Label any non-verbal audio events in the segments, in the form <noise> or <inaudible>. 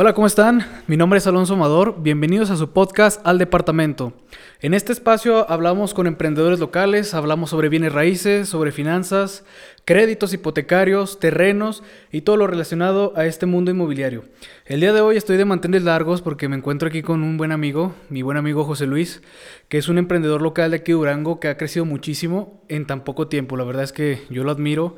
Hola, ¿cómo están? Mi nombre es Alonso Amador. Bienvenidos a su podcast Al Departamento. En este espacio hablamos con emprendedores locales, hablamos sobre bienes raíces, sobre finanzas, créditos hipotecarios, terrenos y todo lo relacionado a este mundo inmobiliario. El día de hoy estoy de mantener largos porque me encuentro aquí con un buen amigo, mi buen amigo José Luis, que es un emprendedor local de aquí de Durango que ha crecido muchísimo en tan poco tiempo. La verdad es que yo lo admiro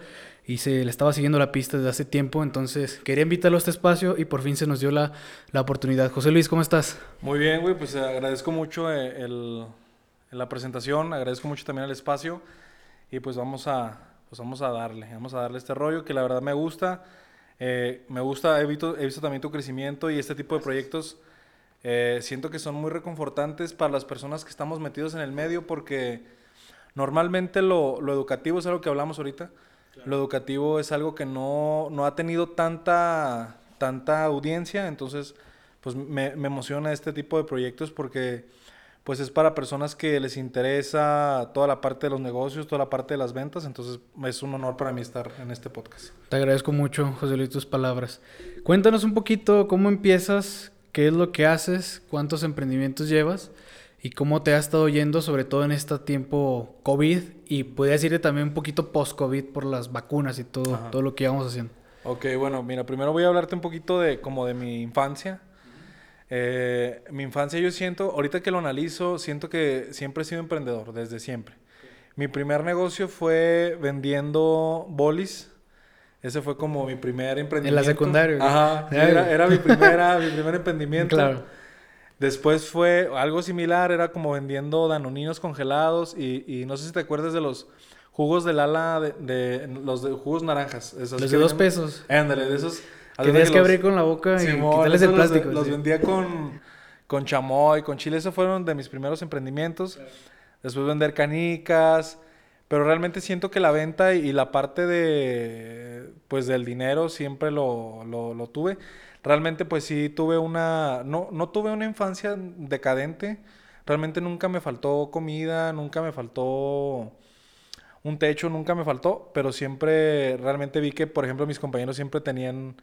y se le estaba siguiendo la pista desde hace tiempo, entonces quería invitarlo a este espacio y por fin se nos dio la, la oportunidad. José Luis, ¿cómo estás? Muy bien, güey, pues agradezco mucho eh, el, la presentación, agradezco mucho también el espacio y pues vamos a, pues vamos a darle, vamos a darle este rollo que la verdad me gusta, eh, me gusta, he visto, he visto también tu crecimiento y este tipo de proyectos. Eh, siento que son muy reconfortantes para las personas que estamos metidos en el medio porque normalmente lo, lo educativo es algo que hablamos ahorita, lo educativo es algo que no, no ha tenido tanta, tanta audiencia, entonces pues me, emociona este tipo de proyectos porque pues es para personas que les interesa toda la parte de los negocios, toda la parte de las ventas, entonces es un honor para mí estar en este podcast. Te agradezco mucho, José Luis, tus palabras. Cuéntanos un poquito cómo empiezas, qué es lo que haces, cuántos emprendimientos llevas y cómo te ha estado yendo, sobre todo en este tiempo COVID y podría decirte también un poquito post-COVID por las vacunas y todo, todo lo que íbamos haciendo. Ok, bueno, mira, primero voy a hablarte un poquito de como de mi infancia. Eh, mi infancia yo siento, ahorita que lo analizo, siento que siempre he sido emprendedor, desde siempre. Mi primer negocio fue vendiendo bolis. Ese fue como mi primer emprendimiento. En la secundaria. Ajá, era, era mi, primera, mi primer <laughs> emprendimiento. Claro. Después fue algo similar, era como vendiendo danoninos congelados y, y no sé si te acuerdas de los jugos del ala de, de los de jugos naranjas. Esos los de dos pesos. Ándale, de esos. Que tenías que, abrir con la boca y quitarles el plástico. Los, los vendía con, con chamoy, con chile. Esos fueron de mis primeros emprendimientos. Después vender canicas. Pero realmente siento que la venta y, la parte de, pues, del dinero siempre lo, lo, lo tuve realmente pues sí tuve una, no, no tuve una infancia decadente, realmente nunca me faltó comida, nunca me faltó un techo, nunca me faltó, pero siempre realmente vi que, por ejemplo, mis compañeros siempre tenían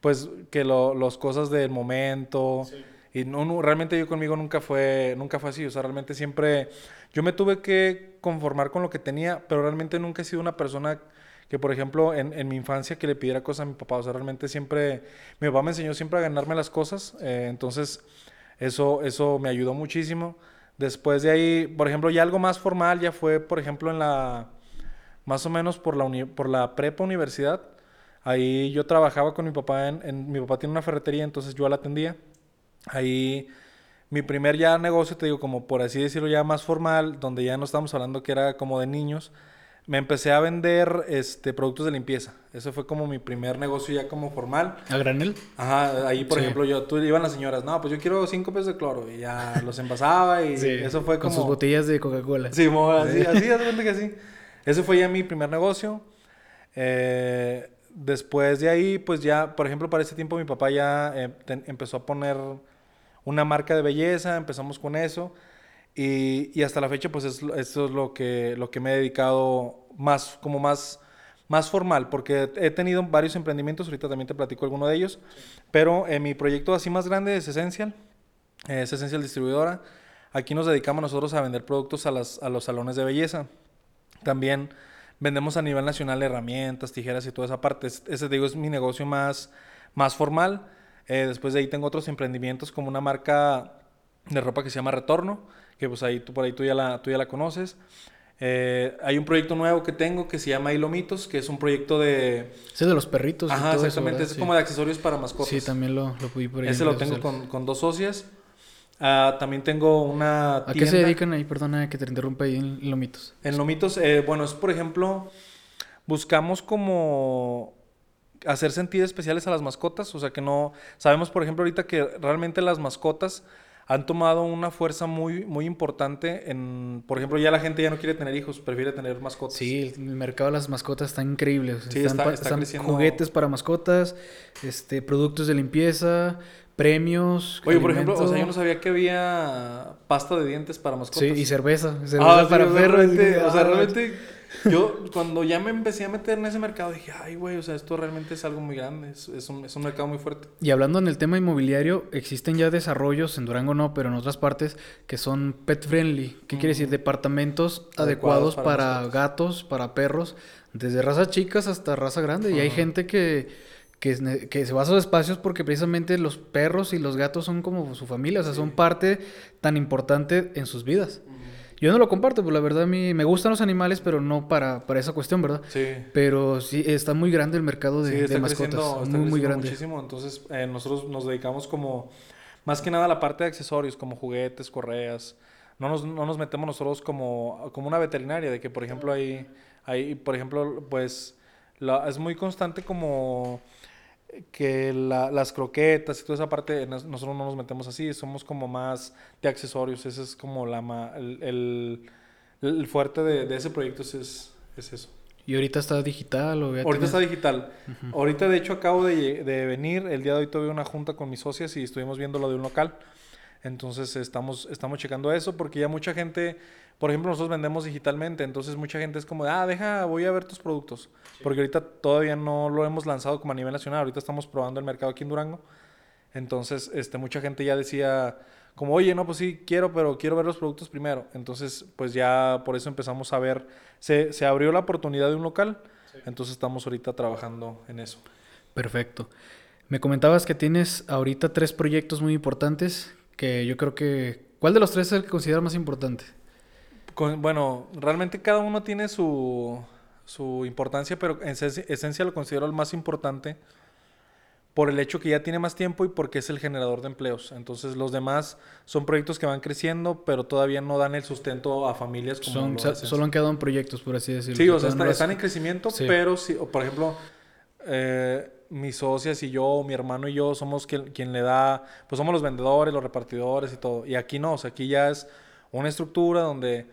pues que lo, los cosas del momento. Y no, no, realmente yo conmigo nunca fue nunca fue así, o sea, realmente siempre yo me tuve que conformar con lo que tenía, pero realmente nunca he sido una persona que por ejemplo en, en, mi infancia que le pidiera cosas a mi papá, o sea, realmente siempre, mi papá me enseñó siempre a ganarme las cosas, eh, entonces eso, eso me ayudó muchísimo. Después de ahí, por ejemplo, ya algo más formal ya fue, por ejemplo, en la, más o menos por la, uni, por la prepa universidad, ahí yo trabajaba con mi papá, en, en, mi papá tiene una ferretería, entonces yo la atendía, ahí mi primer ya negocio, te digo, como por así decirlo, ya más formal, donde ya no estamos hablando que era como de niños, me empecé a vender este, productos de limpieza. Ese fue como mi primer negocio ya como formal. ¿A granel? Ajá, ahí por ejemplo yo, tú iban las señoras, no, pues yo quiero cinco pesos de cloro y ya <laughs> los envasaba y eso fue como... Con sus botellas de Coca-Cola. Sí, así, así, así, que así. <laughs> Ese fue ya mi primer negocio. Eh, después de ahí, pues ya, por ejemplo, para ese tiempo mi papá ya eh, empezó a poner una marca de belleza, empezamos con eso. Y, y, hasta la fecha, pues es, es lo que, lo que me he dedicado más, como más, más formal, porque he tenido varios emprendimientos, ahorita también te platico alguno de ellos, pero en mi proyecto así más grande es Essential, es Essential Distribuidora. Aquí nos dedicamos nosotros a vender productos a, las, a los salones de belleza. También vendemos a nivel nacional herramientas, tijeras y toda esa parte. Ese, digo, es mi negocio más, más formal. Eh, después de ahí tengo otros emprendimientos como una marca de ropa que se llama Retorno que pues ahí tú por ahí tú ya la, tú ya la conoces. Eh, hay un proyecto nuevo que tengo que se llama Hilomitos, que es un proyecto de... Ese de los perritos. Ajá, exactamente. es como de accesorios para mascotas. Sí, también lo, lo pude por ahí. Ese lo tengo con, con, dos socias. Uh, también tengo una ¿A qué se dedican ahí? Perdona que te interrumpa ahí en Lomitos. En Lomitos, eh, bueno, es por ejemplo, buscamos como hacer sentidos especiales a las mascotas. O sea, que no... Sabemos, por ejemplo, ahorita que realmente las mascotas han tomado una fuerza muy, muy importante en, por ejemplo, ya la gente ya no quiere tener hijos, prefiere tener mascotas. Sí, el mercado de las mascotas está increíble. Sí, están, está, creciendo... juguetes para mascotas, este, productos de limpieza, premios. Oye, por ejemplo, o sea, yo no sabía que había pasta de dientes para mascotas. Sí, y cerveza, cerveza ah, para perros. o sea, realmente Yo, cuando ya me empecé a meter en ese mercado, dije, ay, güey, o sea, esto realmente es algo muy grande, es, es, un, es un mercado muy fuerte. Y hablando en el tema inmobiliario, existen ya desarrollos, en Durango no, pero en otras partes, que son pet friendly. ¿Qué quiere decir? Departamentos adecuados, Adecuados para gatos, para perros, desde razas chicas hasta raza grande. Y hay gente que, que, que se va a esos espacios porque precisamente los perros y los gatos son como su familia, o sea, son parte tan importante en sus vidas. Yo no lo comparto, pues la verdad a mí me gustan los animales, pero no para, para esa cuestión, ¿verdad? Sí. Pero sí, está muy grande el mercado de, Sí, de está mascotas. creciendo, está muy, muy grande. muchísimo. Entonces, eh, nosotros nos dedicamos como, más que nada a la parte de accesorios, como juguetes, correas. No nos, no nos metemos nosotros como, como una veterinaria, de que, por ejemplo, hay, hay por ejemplo, pues, la- es muy constante como que la- las croquetas y toda esa parte, nos- nosotros no nos metemos así, somos como más de accesorios. Ese es como la, ma- el, el, el fuerte de, de ese proyecto, es, es, es eso. Y ahorita está digital o Ahorita está digital. Ahorita, de hecho, acabo de, de venir. El día de hoy tuve una junta con mis socias y estuvimos viendo lo de un local. Entonces, estamos, estamos checando eso porque ya mucha gente, por ejemplo, nosotros vendemos digitalmente. Entonces, mucha gente es como, de, ah, deja, voy a ver tus productos. Porque ahorita todavía no lo hemos lanzado como a nivel nacional. Ahorita estamos probando el mercado aquí en Durango. Entonces, este, mucha gente ya decía, como, oye, no, pues sí, quiero, pero quiero ver los productos primero. Entonces, pues ya por eso empezamos a ver, se, se abrió la oportunidad de un local. Entonces, estamos ahorita trabajando en eso. Perfecto. Me comentabas que tienes ahorita tres proyectos muy importantes que yo creo que... ¿Cuál de los tres es el que consideras más importante? Con- bueno, realmente cada uno tiene su, su importancia, pero en esencia, lo considero el más importante por el hecho que ya tiene más tiempo y porque es el generador de empleos. Entonces los demás son proyectos que van creciendo, pero todavía no dan el sustento a familias como Son, lo solo han quedado en proyectos, por así decirlo. Sí, o sea, está- están en crecimiento, Sí. pero sí, o por ejemplo, eh, mis socias y yo, mi hermano y yo somos quien, quien le da, pues somos los vendedores, los repartidores y todo. Y aquí no, o sea, aquí ya es una estructura donde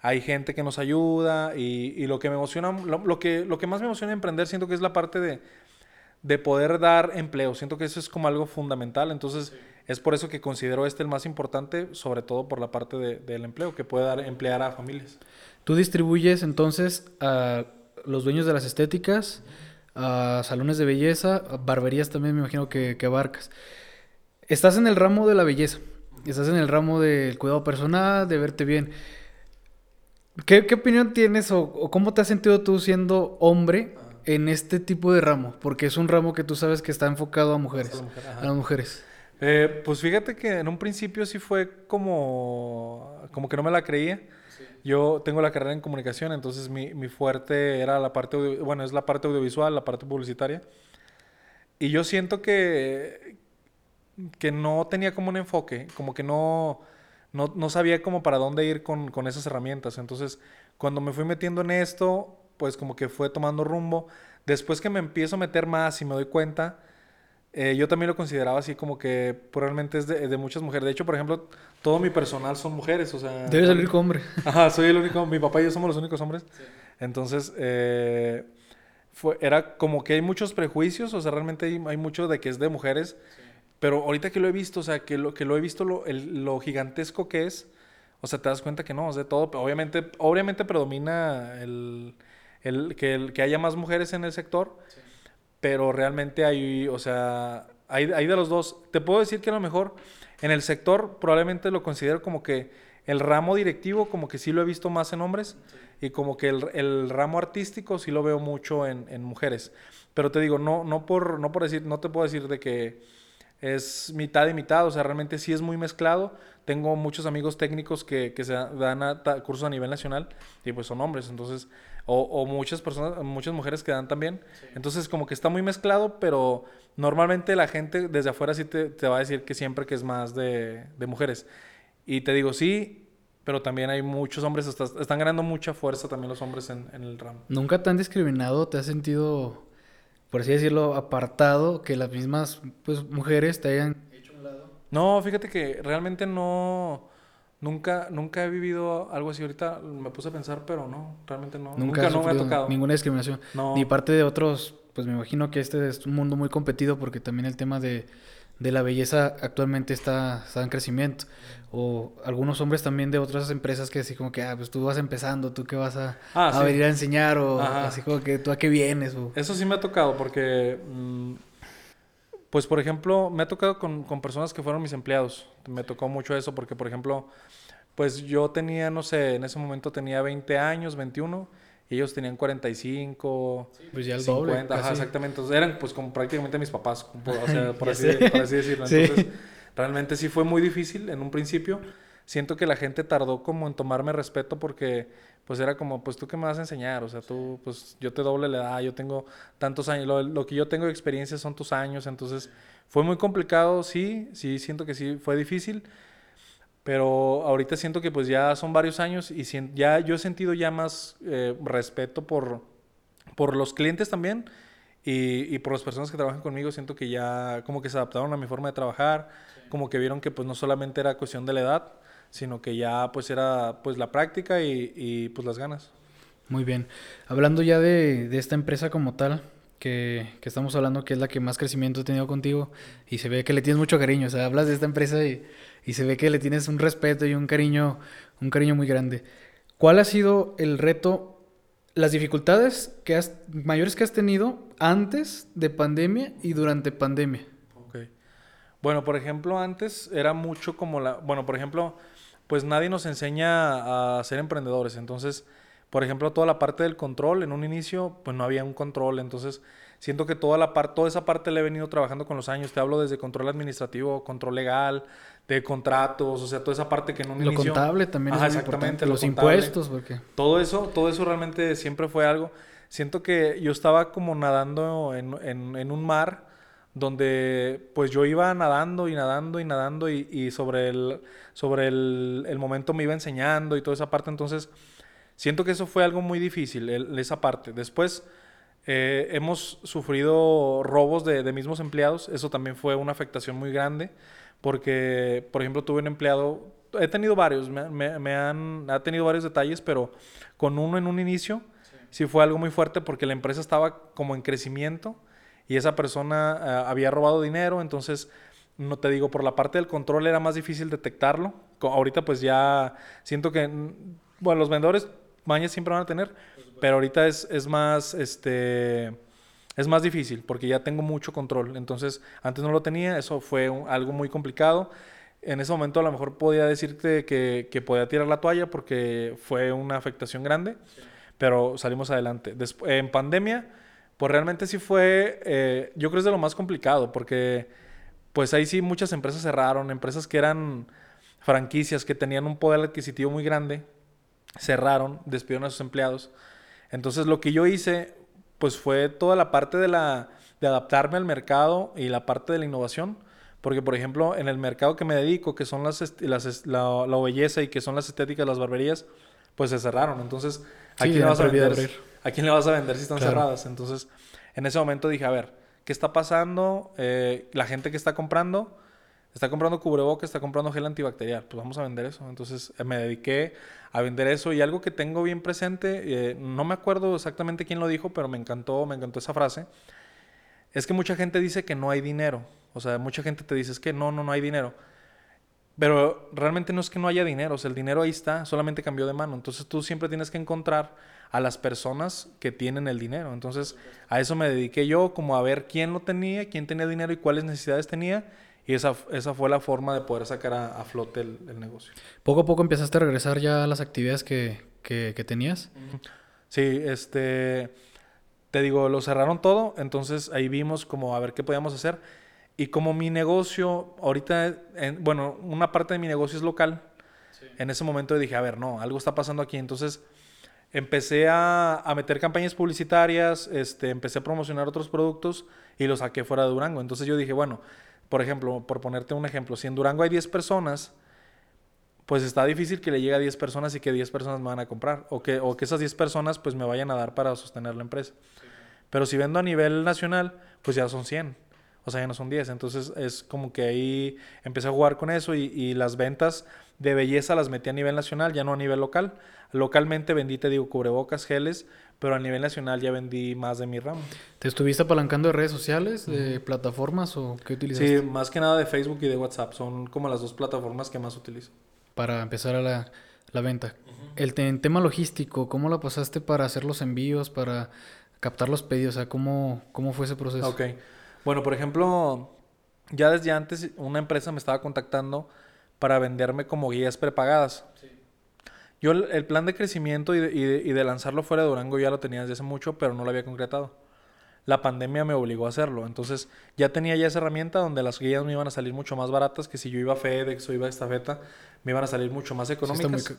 hay gente que nos ayuda y, y lo que me emociona, lo, lo que, lo que más me emociona de emprender siento que es la parte de, de poder dar empleo. Siento que eso es como algo fundamental. Entonces, es por eso que considero este el más importante, sobre todo por la parte de- del empleo, que puede dar emplear a familias. Tú distribuyes entonces a los dueños de las estéticas, a salones de belleza, a barberías también me imagino que, que abarcas. Estás en el ramo de la belleza, estás en el ramo del cuidado personal, de verte bien. ¿Qué, qué opinión tienes o, o cómo te has sentido tú siendo hombre en este tipo de ramo? Porque es un ramo que tú sabes que está enfocado a mujeres. A la mujer, ajá. A las mujeres. Eh, pues fíjate que en un principio sí fue como, como que no me la creía. Yo tengo la carrera en comunicación, entonces mi, mi fuerte era la parte, audio- bueno, es la parte audiovisual, la parte publicitaria. Y yo siento que, que no tenía como un enfoque, como que no, no, no sabía como para dónde ir con, con esas herramientas. Entonces, cuando me fui metiendo en esto, pues como que fue tomando rumbo. Después que me empiezo a meter más y me doy cuenta, eh, yo también lo consideraba así como que probablemente es de, de muchas mujeres. De hecho, por ejemplo, todo mi personal son mujeres, o sea... Debes salir con hombre. <laughs> Ajá, soy el único, mi papá y yo somos los únicos hombres. Entonces, eh, fue, era como que hay muchos prejuicios, o sea, realmente hay, hay mucho de que es de mujeres, pero ahorita que lo he visto, o sea, que lo, que lo he visto lo, el- lo gigantesco que es, o sea, te das cuenta que no, es de todo. Obviamente, obviamente predomina el, el, que, el, que haya más mujeres en el sector, pero realmente hay, o sea, hay, de los dos. Te puedo decir que a lo mejor en el sector probablemente lo considero como que el ramo directivo como que sí lo he visto más en hombres y como que el, el ramo artístico sí lo veo mucho en, en mujeres. Pero te digo, no, no, por, no por decir, no te puedo decir de que es mitad y mitad, o sea, realmente sí es muy mezclado. Tengo muchos amigos técnicos que, que se dan a cursos a nivel nacional y pues son hombres, entonces, o, o muchas personas, muchas mujeres que dan también. Entonces, como que está muy mezclado, pero normalmente la gente desde afuera sí te, te va a decir que siempre que es más de, de mujeres. Y te digo, sí, pero también hay muchos hombres, hasta- están ganando mucha fuerza también los hombres en, en el ramo. ¿Nunca te han discriminado? ¿Te has sentido, por así decirlo, apartado que las mismas pues, mujeres te hayan hecho un lado? No, fíjate que realmente no, nunca, nunca he vivido algo así. Ahorita me puse a pensar, pero no, realmente no. Nunca, no me ha tocado. Ninguna discriminación. No. Ni parte de otros, pues me imagino que este es un mundo muy competido porque también el tema de, de la belleza actualmente está, está en crecimiento. O algunos hombres también de otras empresas que así como que, ah, pues tú vas empezando, tú qué vas a, Ah, a sí. venir a enseñar, o Ajá. así como que tú a qué vienes, o... Eso sí me ha tocado porque, mm, pues por ejemplo, me ha tocado con, con personas que fueron mis empleados. Me tocó mucho eso porque, por ejemplo, pues yo tenía, no sé, en ese momento tenía 20 años, 21, y ellos tenían 45, Pues ya el 50, doble, ajá, exactamente. Entonces eran pues como prácticamente mis papás, por, o <laughs> sea, por, así, por así decirlo. Sí. Entonces, realmente sí fue muy difícil en un principio. Siento que la gente tardó como en tomarme respeto porque pues era como, pues tú qué me vas a enseñar, o sea, tú, pues yo te doble la edad, yo tengo tantos años, lo, lo que yo tengo de experiencia son tus años, entonces fue muy complicado, sí, sí, siento que sí, fue difícil, pero ahorita siento que pues ya son varios años y ya yo he sentido ya más eh, respeto por, por los clientes también y, y por las personas que trabajan conmigo. Siento que ya como que se adaptaron a mi forma de trabajar, como que vieron que pues no solamente era cuestión de la edad, sino que ya pues era pues la práctica y, y, pues las ganas. Muy bien. Hablando ya de, de esta empresa como tal, que, que estamos hablando que es la que más crecimiento ha tenido contigo, y se ve que le tienes mucho cariño, o sea, hablas de esta empresa y, y se ve que le tienes un respeto y un cariño, un cariño muy grande. ¿Cuál ha sido el reto, las dificultades que has, mayores que has tenido antes de pandemia y durante pandemia? Ok. Bueno, por ejemplo, antes era mucho como la... Bueno, por ejemplo, pues nadie nos enseña a ser emprendedores. Entonces, por ejemplo, toda la parte del control, en un inicio, pues no había un control. Entonces, siento que toda la parte, toda esa parte la he venido trabajando con los años. Te hablo desde control administrativo, control legal, de contratos, o sea, toda esa parte que en un Lo inicio... contable también Ajá, es muy exactamente, importante, lo los contable. impuestos, porque... Todo eso, todo eso realmente siempre fue algo. Siento que yo estaba como nadando en, en- en un mar donde pues yo iba nadando y nadando y nadando y, y sobre, el, sobre el, el momento me iba enseñando y toda esa parte. Entonces, siento que eso fue algo muy difícil, el- esa parte. Después eh, hemos sufrido robos de, de mismos empleados. Eso también fue una afectación muy grande porque, por ejemplo, tuve un empleado, he tenido varios, me, me- me han, ha tenido varios detalles, pero con uno en un inicio sí fue algo muy fuerte porque la empresa estaba como en crecimiento y esa persona ah, había robado dinero, entonces no te digo, por la parte del control era más difícil detectarlo. Ahorita pues ya siento que, mm, bueno, los vendedores mañas siempre van a tener, pero ahorita es, es más, este, es más difícil porque ya tengo mucho control. Entonces, antes no lo tenía, eso fue algo muy complicado. En ese momento a lo mejor podía decirte que, que podía tirar la toalla porque fue una afectación grande, pero salimos adelante. En pandemia, pues realmente sí fue, eh, yo creo es de lo más complicado porque pues ahí sí muchas empresas cerraron, empresas que eran franquicias, que tenían un poder adquisitivo muy grande, cerraron, despidieron a sus empleados. Entonces lo que yo hice, pues fue toda la parte de, la, de adaptarme al mercado y la parte de la innovación. Porque, por ejemplo, en el mercado que me dedico, que son las, las la, la belleza y que son las estéticas, las barberías, pues se cerraron. Entonces, ¿a Sí, quién le vas a vender? abrir. ¿A quién le vas a vender si están Claro. cerradas? Entonces, en ese momento dije, a ver, ¿qué está pasando? Eh, la gente que está comprando, está comprando cubrebocas, está comprando gel antibacterial. Pues vamos a vender eso. Entonces, eh, me dediqué a vender eso. Y algo que tengo bien presente, eh, no me acuerdo exactamente quién lo dijo, pero me encantó, me encantó esa frase. Es que mucha gente dice que no hay dinero. O sea, mucha gente te dice, es que no, no, no hay dinero. Pero realmente no es que no haya dinero, o sea, el dinero ahí está, solamente cambió de mano. Entonces tú siempre tienes que encontrar a las personas que tienen el dinero. Entonces a eso me dediqué yo, como a ver quién lo tenía, quién tenía dinero y cuáles necesidades tenía. Y esa, esa fue la forma de poder sacar a, a flote el, el negocio. Poco a poco empezaste a regresar ya a las actividades que, que, que tenías. Sí, este, te digo, lo cerraron todo, entonces ahí vimos como a ver qué podíamos hacer. Y como mi negocio, ahorita, en- bueno, una parte de mi negocio es local, en ese momento dije, a ver, no, algo está pasando aquí. Entonces empecé a, a meter campañas publicitarias, este, empecé a promocionar otros productos y los saqué fuera de Durango. Entonces yo dije, bueno, por ejemplo, por ponerte un ejemplo, si en Durango hay 10 personas, pues está difícil que le llegue a 10 personas y que 10 personas me van a comprar. O que, o que esas 10 personas pues me vayan a dar para sostener la empresa. Pero si vendo a nivel nacional, pues ya son 100. O sea, ya no son 10. Entonces es como que ahí empecé a jugar con eso y, y las ventas de belleza las metí a nivel nacional, ya no a nivel local. Localmente vendí, te digo, cubrebocas, geles, pero a nivel nacional ya vendí más de mi ramo. ¿Te estuviste apalancando de redes sociales, de plataformas o qué utilizaste? Sí, más que nada de Facebook y de WhatsApp. Son como las dos plataformas que más utilizo. Para empezar a la, la venta. El te- tema logístico, ¿cómo la pasaste para hacer los envíos, para captar los pedidos? O sea, ¿cómo, cómo fue ese proceso? Ok. Bueno, por ejemplo, ya desde antes una empresa me estaba contactando para venderme como guías prepagadas. Yo el, el plan de crecimiento y de, y de- y de lanzarlo fuera de Durango ya lo tenía desde hace mucho, pero no lo había concretado. La pandemia me obligó a hacerlo. Entonces ya tenía ya esa herramienta donde las guías me iban a salir mucho más baratas que si yo iba a FedEx o iba a Estafeta, me iban a salir mucho más Sí, muy económicas.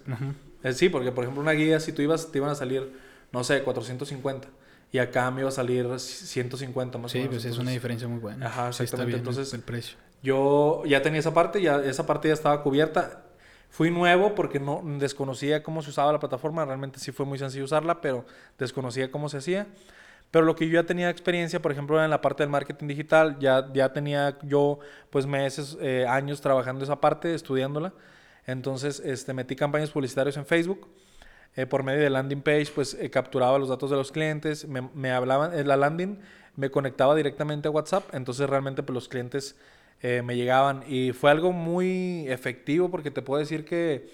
Eh, sí, porque por ejemplo una guía, si tú ibas, te iban a salir, no sé, 450. Y acá me iba a salir 150 más o Sí, menos. pues es Entonces, una diferencia muy buena. Ajá, Sí, está exactamente. bien Entonces- el precio. Yo ya tenía esa parte, ya esa parte ya estaba cubierta. Fui nuevo porque no desconocía cómo se usaba la plataforma. Realmente sí fue muy sencillo usarla, pero desconocía cómo se hacía. Pero lo que yo ya tenía experiencia, por ejemplo, en la parte del marketing digital, ya, ya tenía yo pues meses, eh, años trabajando esa parte, estudiándola. Entonces, este, metí campañas publicitarias en Facebook. Eh, por medio de landing page, pues eh, capturaba los datos de los clientes, me, me hablaban, eh, la landing me conectaba directamente a WhatsApp, entonces realmente pues los clientes eh, me llegaban. Y fue algo muy efectivo porque te puedo decir que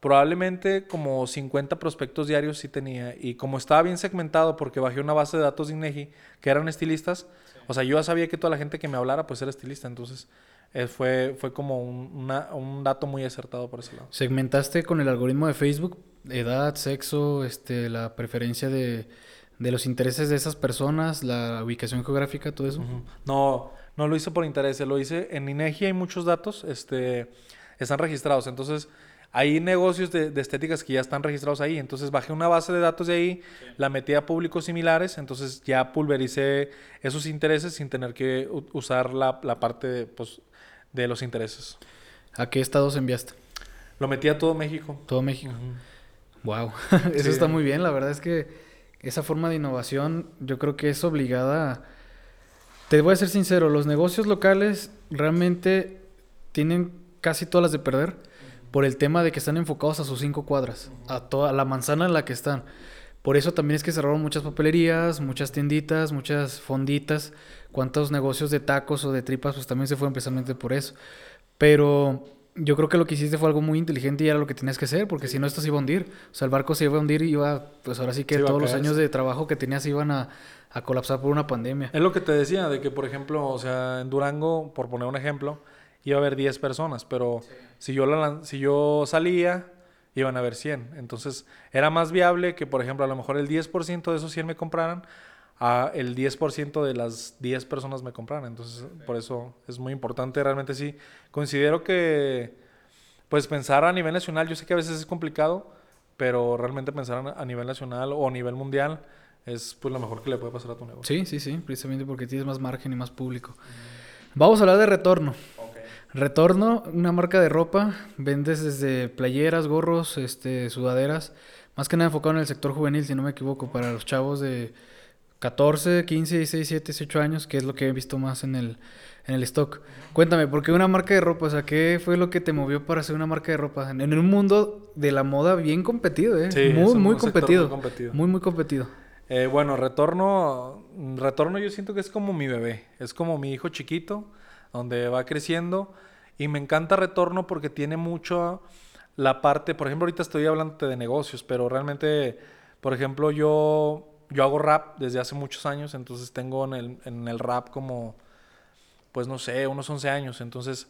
probablemente como 50 prospectos diarios sí tenía. Y como estaba bien segmentado porque bajé una base de datos de INEGI que eran estilistas, o sea, yo ya sabía que toda la gente que me hablara pues era estilista, entonces eh, fue, fue como un, una- un dato muy acertado por ese lado. ¿Segmentaste con el algoritmo de Facebook edad, sexo, este, la preferencia de, de los intereses de esas personas, la ubicación geográfica, todo eso? No, no lo hice por interés, lo hice en INEGI hay muchos datos, este, están registrados, entonces hay negocios de, de estéticas que ya están registrados ahí, entonces bajé una base de datos de ahí, la metí a públicos similares, entonces ya pulvericé esos intereses sin tener que usar la, la parte de, pues, de los intereses. ¿A qué estados enviaste? Lo metí a todo México. Todo México. Wow, <laughs> eso Sí. está muy bien. La verdad es que esa forma de innovación yo creo que es obligada. a- Te voy a ser sincero, los negocios locales realmente tienen casi todas las de perder por el tema de que están enfocados a sus cinco cuadras, a toda la manzana en la que están. Por eso también es que cerraron muchas papelerías, muchas tienditas, muchas fonditas. Cuántos negocios de tacos o de tripas, pues también se fueron precisamente por eso. Pero yo creo que lo que hiciste fue algo muy inteligente y era lo que tenías que hacer, porque si no esto se iba a hundir. O sea, el barco se iba a hundir y iba, pues ahora sí que todos los años de trabajo que tenías iban a, a colapsar por una pandemia. Es lo que te decía, de que por ejemplo, o sea, en Durango, por poner un ejemplo, iba a haber 10 personas, pero si, yo la si yo salía, iban a haber 100. Entonces, era más viable que, por ejemplo, a lo mejor el 10% de esos 100 me compraran, a el 10% de las 10 personas me compraran. Entonces, por eso es muy importante, realmente sí. Considero que, pues, pensar a nivel nacional, yo sé que a veces es complicado, pero realmente pensar a nivel nacional o a nivel mundial es, pues, lo mejor que le puede pasar a tu negocio. Sí, sí, sí, precisamente porque tienes más margen y más público. Vamos a hablar de retorno. Retorno, una marca de ropa, vendes desde playeras, gorros, este, sudaderas, más que nada enfocado en el sector juvenil, si no me equivoco, para los chavos de 14, 15, 16, 17, 18 años, que es lo que he visto más en el, en el stock. Cuéntame, ¿por qué una marca de ropa? O sea, ¿qué fue lo que te movió para hacer una marca de ropa? En, en un mundo de la moda bien competido, ¿eh? Sí, muy, muy competido. muy competido. Muy, muy competido. Eh, bueno, retorno, retorno yo siento que es como mi bebé, es como mi hijo chiquito, donde va creciendo y me encanta retorno porque tiene mucho la parte, por ejemplo, ahorita estoy hablando de negocios, pero realmente, por ejemplo, yo, yo hago rap desde hace muchos años, entonces tengo en el, en el rap como, pues no sé, unos 11 años, entonces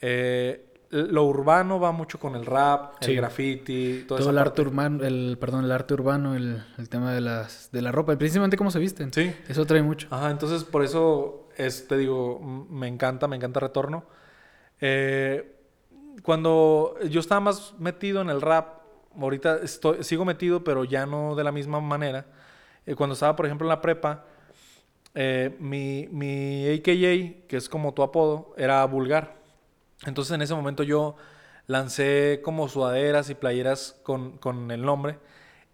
eh, lo urbano va mucho con el rap, Sí. el graffiti, Todo esa el arte urbano, el, perdón, el arte urbano, el, el tema de las, de la ropa, principalmente cómo se visten. Sí. Eso trae mucho. Ajá, entonces por eso es, te digo, me encanta, me encanta Retorno. Eh, cuando yo estaba más metido en el rap, ahorita estoy, sigo metido, pero ya no de la misma manera. Eh, cuando estaba, por ejemplo, en la prepa, eh, mi, mi AKA, que es como tu apodo, era vulgar. Entonces en ese momento yo lancé como sudaderas y playeras con, con el nombre.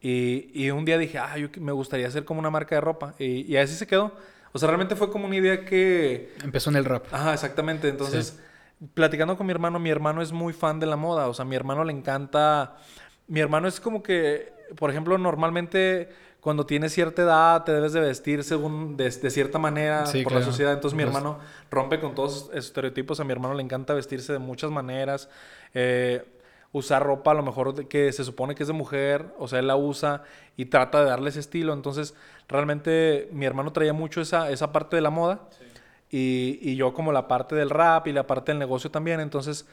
Y, y un día dije, ah, yo me gustaría hacer como una marca de ropa. Y, y así se quedó. O sea, realmente fue como una idea que... Empezó en el rap. Ajá, exactamente. Entonces, platicando con mi hermano, mi hermano es muy fan de la moda. O sea, mi hermano le encanta... Mi hermano es como que, por ejemplo, normalmente cuando tienes cierta edad te debes de vestir según de, de cierta manera Sí, por la claro. sociedad. Entonces mi hermano rompe con todos esos estereotipos. A mi hermano le encanta vestirse de muchas maneras. eh, usar ropa a lo mejor que se supone que es de mujer, o sea, él la usa y trata de darle ese estilo. Entonces, realmente mi hermano traía mucho esa, esa parte de la moda y, y yo como la parte del rap y la parte del negocio también. Entonces,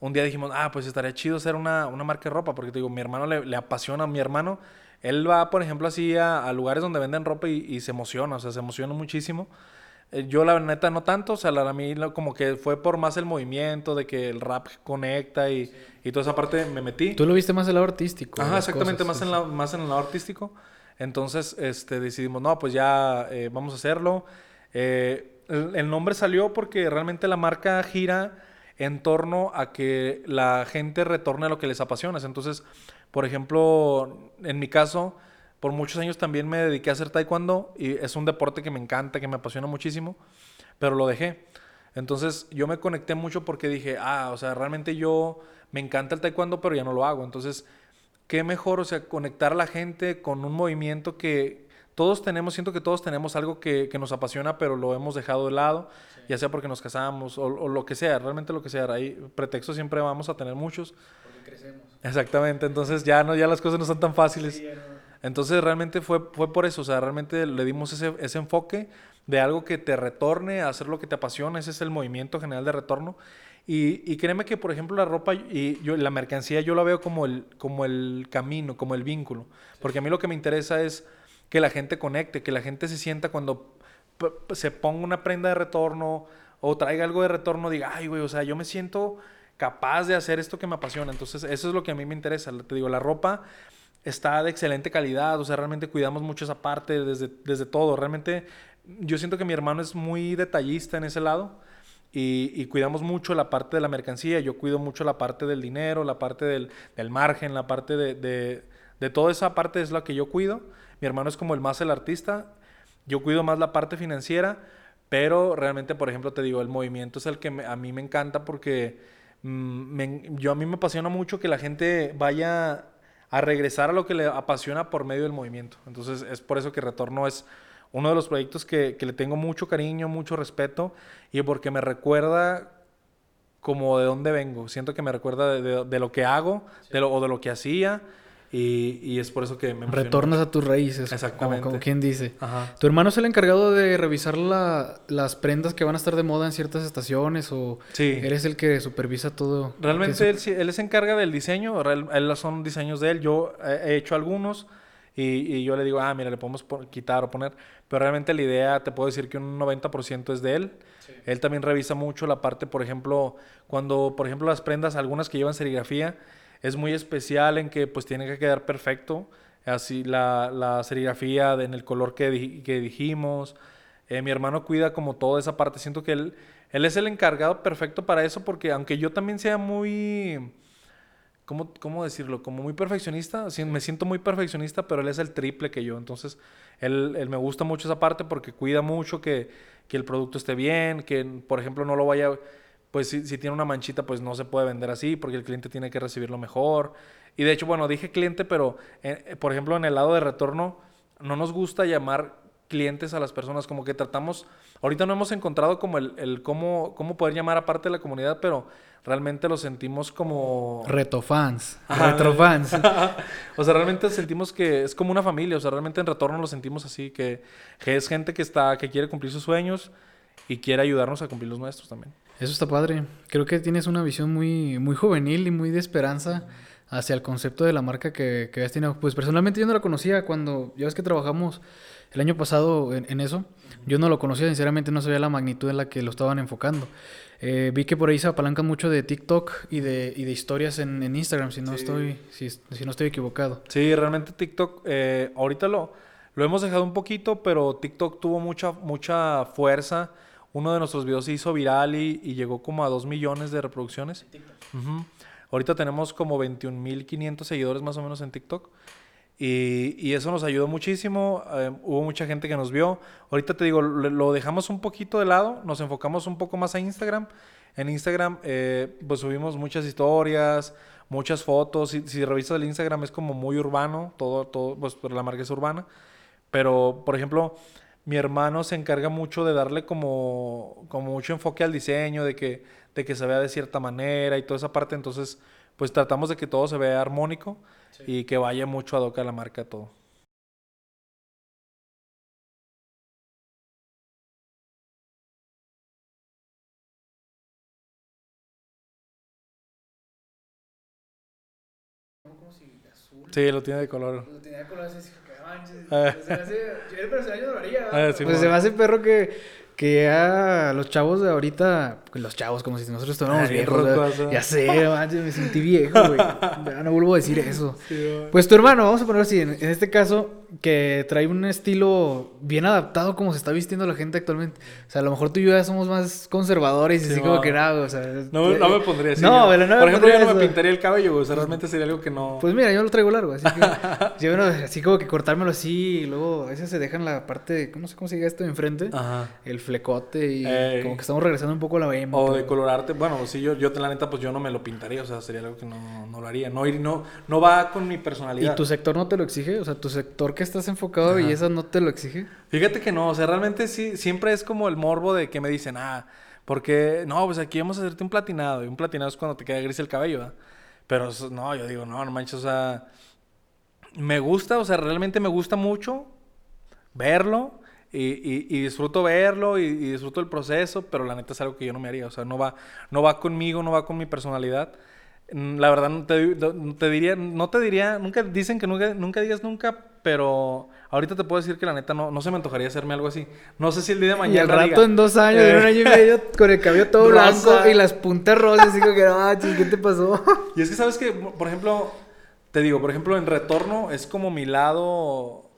un día dijimos, ah, pues estaría chido hacer una, una marca de ropa, porque te digo, mi hermano le, le apasiona, mi hermano, él va, por ejemplo, así a, a lugares donde venden ropa y, y se emociona, o sea, se emociona muchísimo. Eh, Yo la neta no tanto, o sea, la, a mí como que fue por más el movimiento, de que el rap conecta y, y toda esa parte me metí. Tú lo viste más del lado artístico. Ajá, exactamente, cosas, más, sí, en la, más en el lado artístico. Entonces, este, decidimos, no, pues ya eh, vamos a hacerlo. Eh, el, el nombre salió porque realmente la marca gira en torno a que la gente retorne a lo que les apasiona. Entonces, por ejemplo, en mi caso, por muchos años también me dediqué a hacer taekwondo y es un deporte que me encanta, que me apasiona muchísimo, pero lo dejé. Entonces yo me conecté mucho porque dije, ah, o sea, realmente yo me encanta el taekwondo, pero ya no lo hago. Entonces, qué mejor, o sea, conectar a la gente con un movimiento que todos tenemos, siento que todos tenemos algo que, que nos apasiona, pero lo hemos dejado de lado, ya sea porque nos casamos o, o lo que sea, realmente lo que sea. Hay pretextos siempre vamos a tener muchos. Exactamente, entonces ya no, ya las cosas no son tan fáciles. Entonces realmente fue, fue por eso, o sea, realmente le dimos ese, ese enfoque de algo que te retorne a hacer lo que te apasiona, ese es el movimiento general de retorno. Y, y créeme que, por ejemplo, la ropa y yo, la mercancía yo la veo como el, como el camino, como el vínculo. Porque a mí lo que me interesa es que la gente conecte, que la gente se sienta cuando se ponga una prenda de retorno o traiga algo de retorno, diga, ay, güey, o sea, yo me siento capaz de hacer esto que me apasiona. Entonces, eso es lo que a mí me interesa. Te digo, la ropa está de excelente calidad, o sea, realmente cuidamos mucho esa parte desde, desde todo. Realmente yo siento que mi hermano es muy detallista en ese lado y, y cuidamos mucho la parte de la mercancía, yo cuido mucho la parte del dinero, la parte del, del margen, la parte de, de, de toda esa parte es la que yo cuido. Mi hermano es como el más el artista, yo cuido más la parte financiera, pero realmente, por ejemplo, te digo, el movimiento es el que me- a mí me encanta porque mm, me- yo a mí me apasiona mucho que la gente vaya a regresar a lo que le apasiona por medio del movimiento. Entonces es por eso que Retorno es uno de los proyectos que, que le tengo mucho cariño, mucho respeto y porque me recuerda como de dónde vengo. Siento que me recuerda de, de- de lo que hago de lo, o de lo que hacía y, y es por eso que me Retornas a tus raíces. Exactamente. Como, como quien dice. Ajá. ¿Tu hermano es el encargado de revisar la- las prendas que van a estar de moda en ciertas estaciones o Sí. eres el que supervisa todo? Realmente él, sí- él se encarga del diseño, él son diseños de él, yo he he hecho algunos y, y yo le digo, ah, mira, le podemos quitar o poner, pero realmente la idea, te puedo decir que un 90% es de él. Él también revisa mucho la parte, por ejemplo, cuando, por ejemplo, las prendas, algunas que llevan serigrafía, es muy especial en que pues tiene que quedar perfecto, así la, la serigrafía en el color que, di- que dijimos. Eh, mi hermano cuida como toda esa parte, siento que él, él es el encargado perfecto para eso porque aunque yo también sea muy... ¿Cómo, cómo decirlo? Como muy perfeccionista. Me siento muy perfeccionista, pero él es el triple que yo. Entonces, él, él me gusta mucho esa parte porque cuida mucho que, que el producto esté bien, que, por ejemplo, no lo vaya... Pues si, si tiene una manchita, pues no se puede vender así porque el cliente tiene que recibirlo mejor. Y de hecho, bueno, dije cliente, pero, eh, eh, por ejemplo, en el lado de retorno, no nos gusta llamar clientes a las personas, como que tratamos, ahorita no hemos encontrado como el, el cómo, cómo poder llamar a parte de la comunidad, pero realmente lo sentimos como... Retofans. Retrofans. <laughs> o sea, realmente sentimos que es como una familia, o sea, realmente en retorno lo sentimos así, que, que es gente que está, que quiere cumplir sus sueños y quiere ayudarnos a cumplir los nuestros también. Eso está padre. Creo que tienes una visión muy, muy juvenil y muy de esperanza hacia el concepto de la marca que, que habías tenido. Pues personalmente yo no la conocía cuando, ya ves que trabajamos el año pasado en, en eso. Yo no lo conocía, sinceramente no sabía la magnitud en la que lo estaban enfocando. Eh, vi que por ahí se apalancan mucho de TikTok y de, y de historias en, en Instagram, si no, Sí. estoy, si, si no estoy equivocado. Sí, realmente TikTok, eh, ahorita lo, lo hemos dejado un poquito, pero TikTok tuvo mucha, mucha fuerza. Uno de nuestros videos se hizo viral y, y llegó como a 2 millones de reproducciones. Ahorita tenemos como 21.500 seguidores más o menos en TikTok. Y, y eso nos ayudó muchísimo. eh, hubo mucha gente que nos vio. Ahorita te digo, lo, lo dejamos un poquito de lado. Nos enfocamos un poco más a Instagram. En Instagram, eh, pues subimos muchas historias, muchas fotos. Si, si revisas el Instagram, es como muy urbano. Todo, todo, pues la marca es urbana. Pero, por ejemplo, mi hermano se encarga mucho de darle como, como mucho enfoque al diseño, de que, de que se vea de cierta manera y toda esa parte. Entonces, pues tratamos de que todo se vea armónico y que vaya mucho a hoc a la marca todo. Sí, lo tiene de color. Lo tiene de color así, manches. Ah. Se me hace, yo, pero yo no lo haría. Ah, pues se me hace perro que que ya los chavos de ahorita, pues, los chavos como si nosotros estuviéramos viejos, ya, sé, me sentí viejo, güey. <laughs> Ya no vuelvo a decir eso. pues tu hermano, vamos a ponerlo así, en, este caso, que trae un estilo bien adaptado como se está vistiendo la gente actualmente. O sea, a lo mejor tú y yo ya somos más conservadores y así como que nada, o sea... No, no me pondría así. No, pero no Por ejemplo, yo no me pintaría el cabello, o sea, <laughs> realmente sería algo que no... Pues mira, yo lo traigo largo, así que... <laughs> yo, bueno, así como que cortármelo así y luego a veces se dejan la parte, no sé cómo se diga esto enfrente, Ajá. el flecote y como que estamos regresando un poco a la BM. O de colorarte, bueno, sí, yo, yo la neta, pues yo no me lo pintaría, o sea, sería algo que no, no lo haría. No, no, no va con mi personalidad. ¿Y tu sector no te lo exige? O sea, tu sector que estás enfocado a belleza no te lo exige. Fíjate que no, o sea, realmente sí, siempre es como el morbo de que me dicen, ah, porque, no, pues aquí vamos a hacerte un platinado. Y un platinado es cuando te queda gris el cabello, ¿verdad? Pero no, yo digo, no, no manches, o sea, me gusta, o sea, realmente me gusta mucho verlo y, disfruto verlo y, disfruto el proceso, pero la neta es algo que yo no me haría. O sea, no va, no va conmigo, no va con mi personalidad. Mm, la verdad no te, diría, no te diría, nunca dicen que nunca, nunca digas nunca, pero ahorita te puedo decir que la neta no, no se me antojaría hacerme algo así. No sé si el día de mañana. Y al rato en dos años, en un año y medio, con el cabello todo <laughs> blanco y las puntas rosas, digo que, ah, ¿qué te pasó? <laughs> Y es que sabes que, por ejemplo, te digo, por ejemplo, en retorno es como mi lado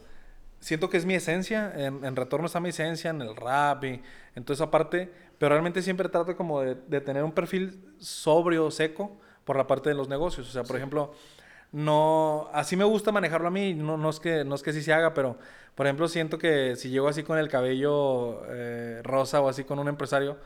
siento que es mi esencia, en, retorno está mi esencia, en el rap y en toda esa parte, pero realmente siempre trato como de, tener un perfil sobrio, seco, por la parte de los negocios. O sea, por ejemplo, no, así me gusta manejarlo a mí, no, no, es que, no es que sí se haga, pero por ejemplo siento que si llego así con el cabello eh, rosa o así con un empresario,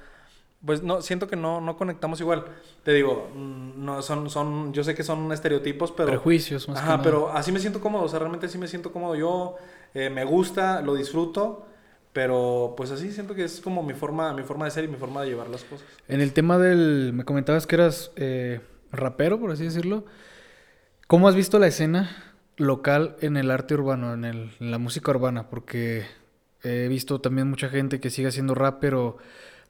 pues no, siento que no, no conectamos igual. Te digo, mm, no, son, son, yo sé que son estereotipos, pero... Prejuicios, más Ajá, pero así me siento cómodo, o sea, realmente así me siento cómodo. Yo eh, me gusta, lo disfruto, pero pues así siento que es como mi forma, mi forma de ser y mi forma de llevar las cosas. En el tema del, me comentabas que eras eh, rapero, por así decirlo. ¿Cómo has visto la escena local en el arte urbano, en, el, en la música urbana? Porque he visto también mucha gente que sigue haciendo rap, pero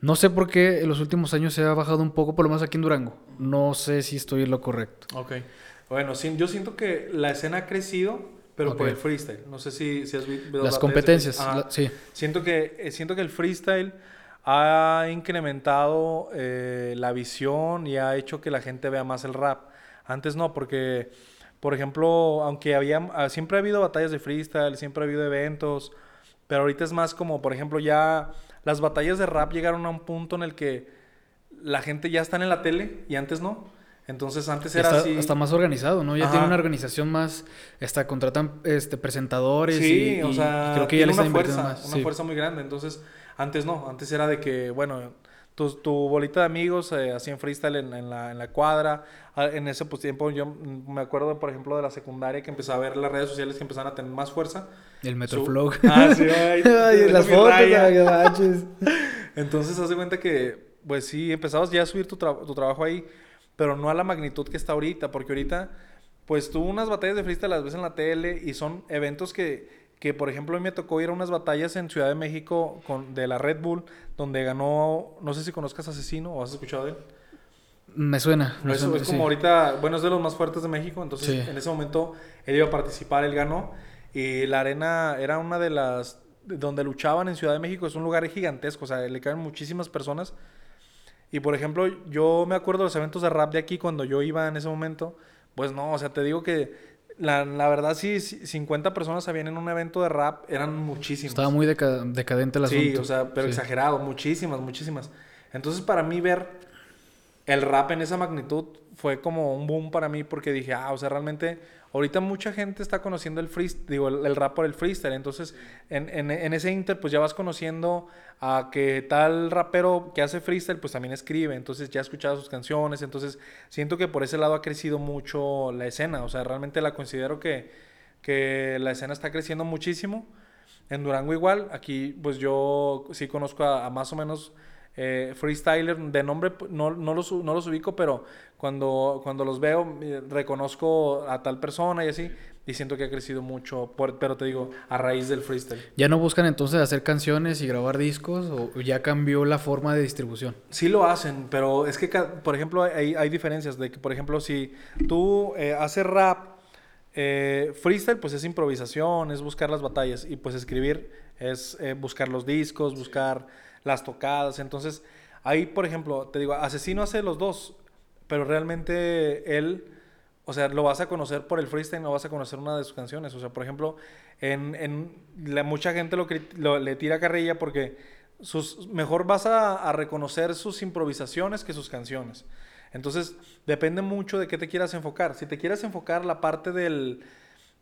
no sé por qué en los últimos años se ha bajado un poco, por lo menos aquí en Durango. No sé si estoy en lo correcto. Ok. Bueno, sí, yo siento que la escena ha crecido pero por el freestyle. No sé si, si has visto... Las competencias, sí. Siento que, eh, siento que el freestyle ha incrementado eh, la visión y ha hecho que la gente vea más el rap. Antes no, porque, por ejemplo, aunque había, ah, siempre ha habido batallas de freestyle, siempre ha habido eventos, pero ahorita es más como, por ejemplo, ya las batallas de rap llegaron a un punto en el que la gente ya está en la tele y antes no. Entonces antes era está, así. Está más organizado, ¿no? Ya tiene una organización más. Está, contratan este, presentadores. Sí, y, o sea. creo que ya les una fuerza, más. Una fuerza muy grande. Entonces, antes no. Antes era de que, bueno, tu, tu bolita de amigos eh, hacían freestyle en, la, en la cuadra. Ah, en ese pues, tiempo yo me acuerdo, por ejemplo, de la secundaria que empezaba a ver las redes sociales que empezaban a tener más fuerza. El Metroflow. <laughs> Ah, sí, ay, <laughs> las fotos, <laughs> Entonces, haz de cuenta que, pues sí, empezabas ya a subir tu, tu trabajo ahí pero no a la magnitud que está ahorita, porque ahorita, pues tú unas batallas de freestyle las ves en la tele y son eventos que, que por ejemplo, a mí me tocó ir a unas batallas en Ciudad de México con, de la Red Bull, donde ganó, no sé si conozcas Asesino o has escuchado de él. Me suena. es como ahorita, bueno, es de los más fuertes de México, entonces en ese momento él iba a participar, él ganó, y la arena era una de las, donde luchaban en Ciudad de México, es un lugar gigantesco, o sea, le caen muchísimas personas. Y por ejemplo, yo me acuerdo de los eventos de rap de aquí cuando yo iba en ese momento. Pues no, o sea, te digo que la, la verdad, sí, 50 personas habían en un evento de rap, eran muchísimas. Estaba muy decadente el asunto. Sí, o sea, pero exagerado, muchísimas, muchísimas. Entonces, para mí ver el rap en esa magnitud fue como un boom para mí porque dije, ah, o sea, realmente ahorita mucha gente está conociendo el freestyle, el, rap por el freestyle. Entonces, en, en, en, ese inter, pues ya vas conociendo a que tal rapero que hace freestyle, pues también escribe. Entonces, ya he escuchado sus canciones. Entonces, siento que por ese lado ha crecido mucho la escena. O sea, realmente la considero que, que la escena está creciendo muchísimo. En Durango igual, aquí pues yo sí conozco a, más o menos eh, freestyler, de nombre no, no, los, no los ubico, pero cuando, cuando los veo eh, reconozco a tal persona y así, y siento que ha crecido mucho, pero te digo, a raíz del freestyle. ¿Ya no buscan entonces hacer canciones y grabar discos o ya cambió la forma de distribución? Sí lo hacen, pero es que, por ejemplo, hay, hay diferencias de que, por ejemplo, si tú eh, haces rap, eh, freestyle pues es improvisación, es buscar las batallas y pues escribir es eh, buscar los discos, buscar las tocadas. Entonces, ahí, por ejemplo, te digo, Asesino hace los dos, pero realmente él o sea, lo vas a conocer por el freestyle, no vas a conocer una de sus canciones. O sea, por ejemplo, en, en la, mucha gente lo, le tira carrilla porque sus, mejor vas a, reconocer sus improvisaciones que sus canciones. Entonces, depende mucho de qué te quieras enfocar. Si te quieres enfocar la parte del,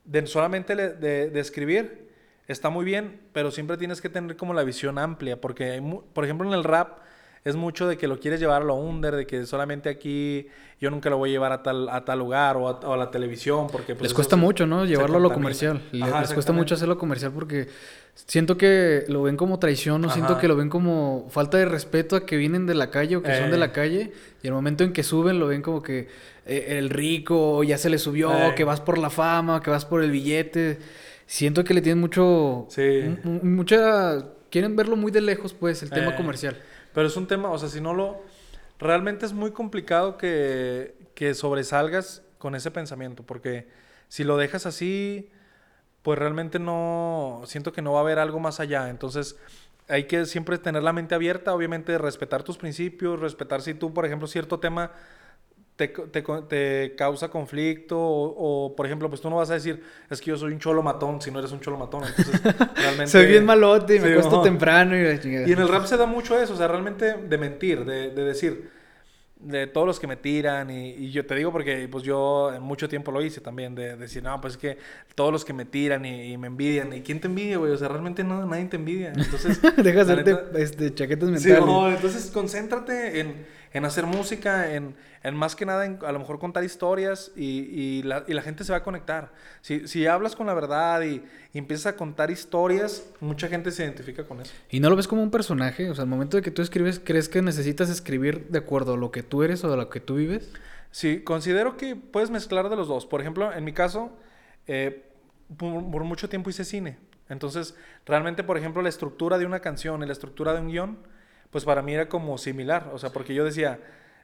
de solamente de, de, escribir, está muy bien, pero siempre tienes que tener como la visión amplia, porque, hay, por ejemplo, en el rap es mucho de que lo quieres llevar a lo under, de que solamente aquí yo nunca lo voy a llevar a tal, a tal lugar o a, la televisión. porque pues, Les cuesta mucho, ¿no? Llevarlo a lo comercial. Les, cuesta mucho hacerlo comercial porque siento que lo ven como traición o siento que lo ven como falta de respeto a que vienen de la calle o que son de la eh. calle. Y el momento en que suben lo ven como que eh, el rico ya se le subió, eh. que vas por la fama, que vas por el billete. Siento que le tienen mucho... Sí. Mucha... Quieren verlo muy de lejos, pues, el tema comercial. Pero es un tema, o sea, si no lo... Realmente es muy complicado que, que sobresalgas con ese pensamiento, porque si lo dejas así, pues realmente no, siento que no va a haber algo más allá. Entonces, hay que siempre tener la mente abierta, obviamente respetar tus principios, respetar si tú, por ejemplo, cierto tema te, te, causa conflicto o, por ejemplo, pues tú no vas a decir, es que yo soy un cholo matón si no eres un cholo matón. Entonces, <laughs> realmente... soy bien malote y me cuesto temprano y Y en el rap se da mucho eso, o sea, realmente de mentir, de, de decir, de todos los que me tiran y, yo te digo porque pues yo en mucho tiempo lo hice también de, decir no pues es que todos los que me tiran y, me envidian y quién te envidia güey o sea realmente no nadie te envidia. Entonces <laughs> deja hacerte este chaquetas mentales sí, no, entonces concéntrate en en hacer música, en, en más que nada, en a lo mejor contar historias y, y, la, y la, gente se va a conectar. Si, si hablas con la verdad y, empiezas a contar historias, mucha gente se identifica con eso. ¿Y no lo ves como un personaje? O sea, al momento de que tú escribes, ¿crees que necesitas escribir de acuerdo a lo que tú eres o a lo que tú vives? Sí, considero que puedes mezclar de los dos. Por ejemplo, en mi caso, eh, por, por mucho tiempo hice cine. Entonces, realmente, por ejemplo, la estructura de una canción y la estructura de un guion pues para mí era como similar, o sea, porque yo decía,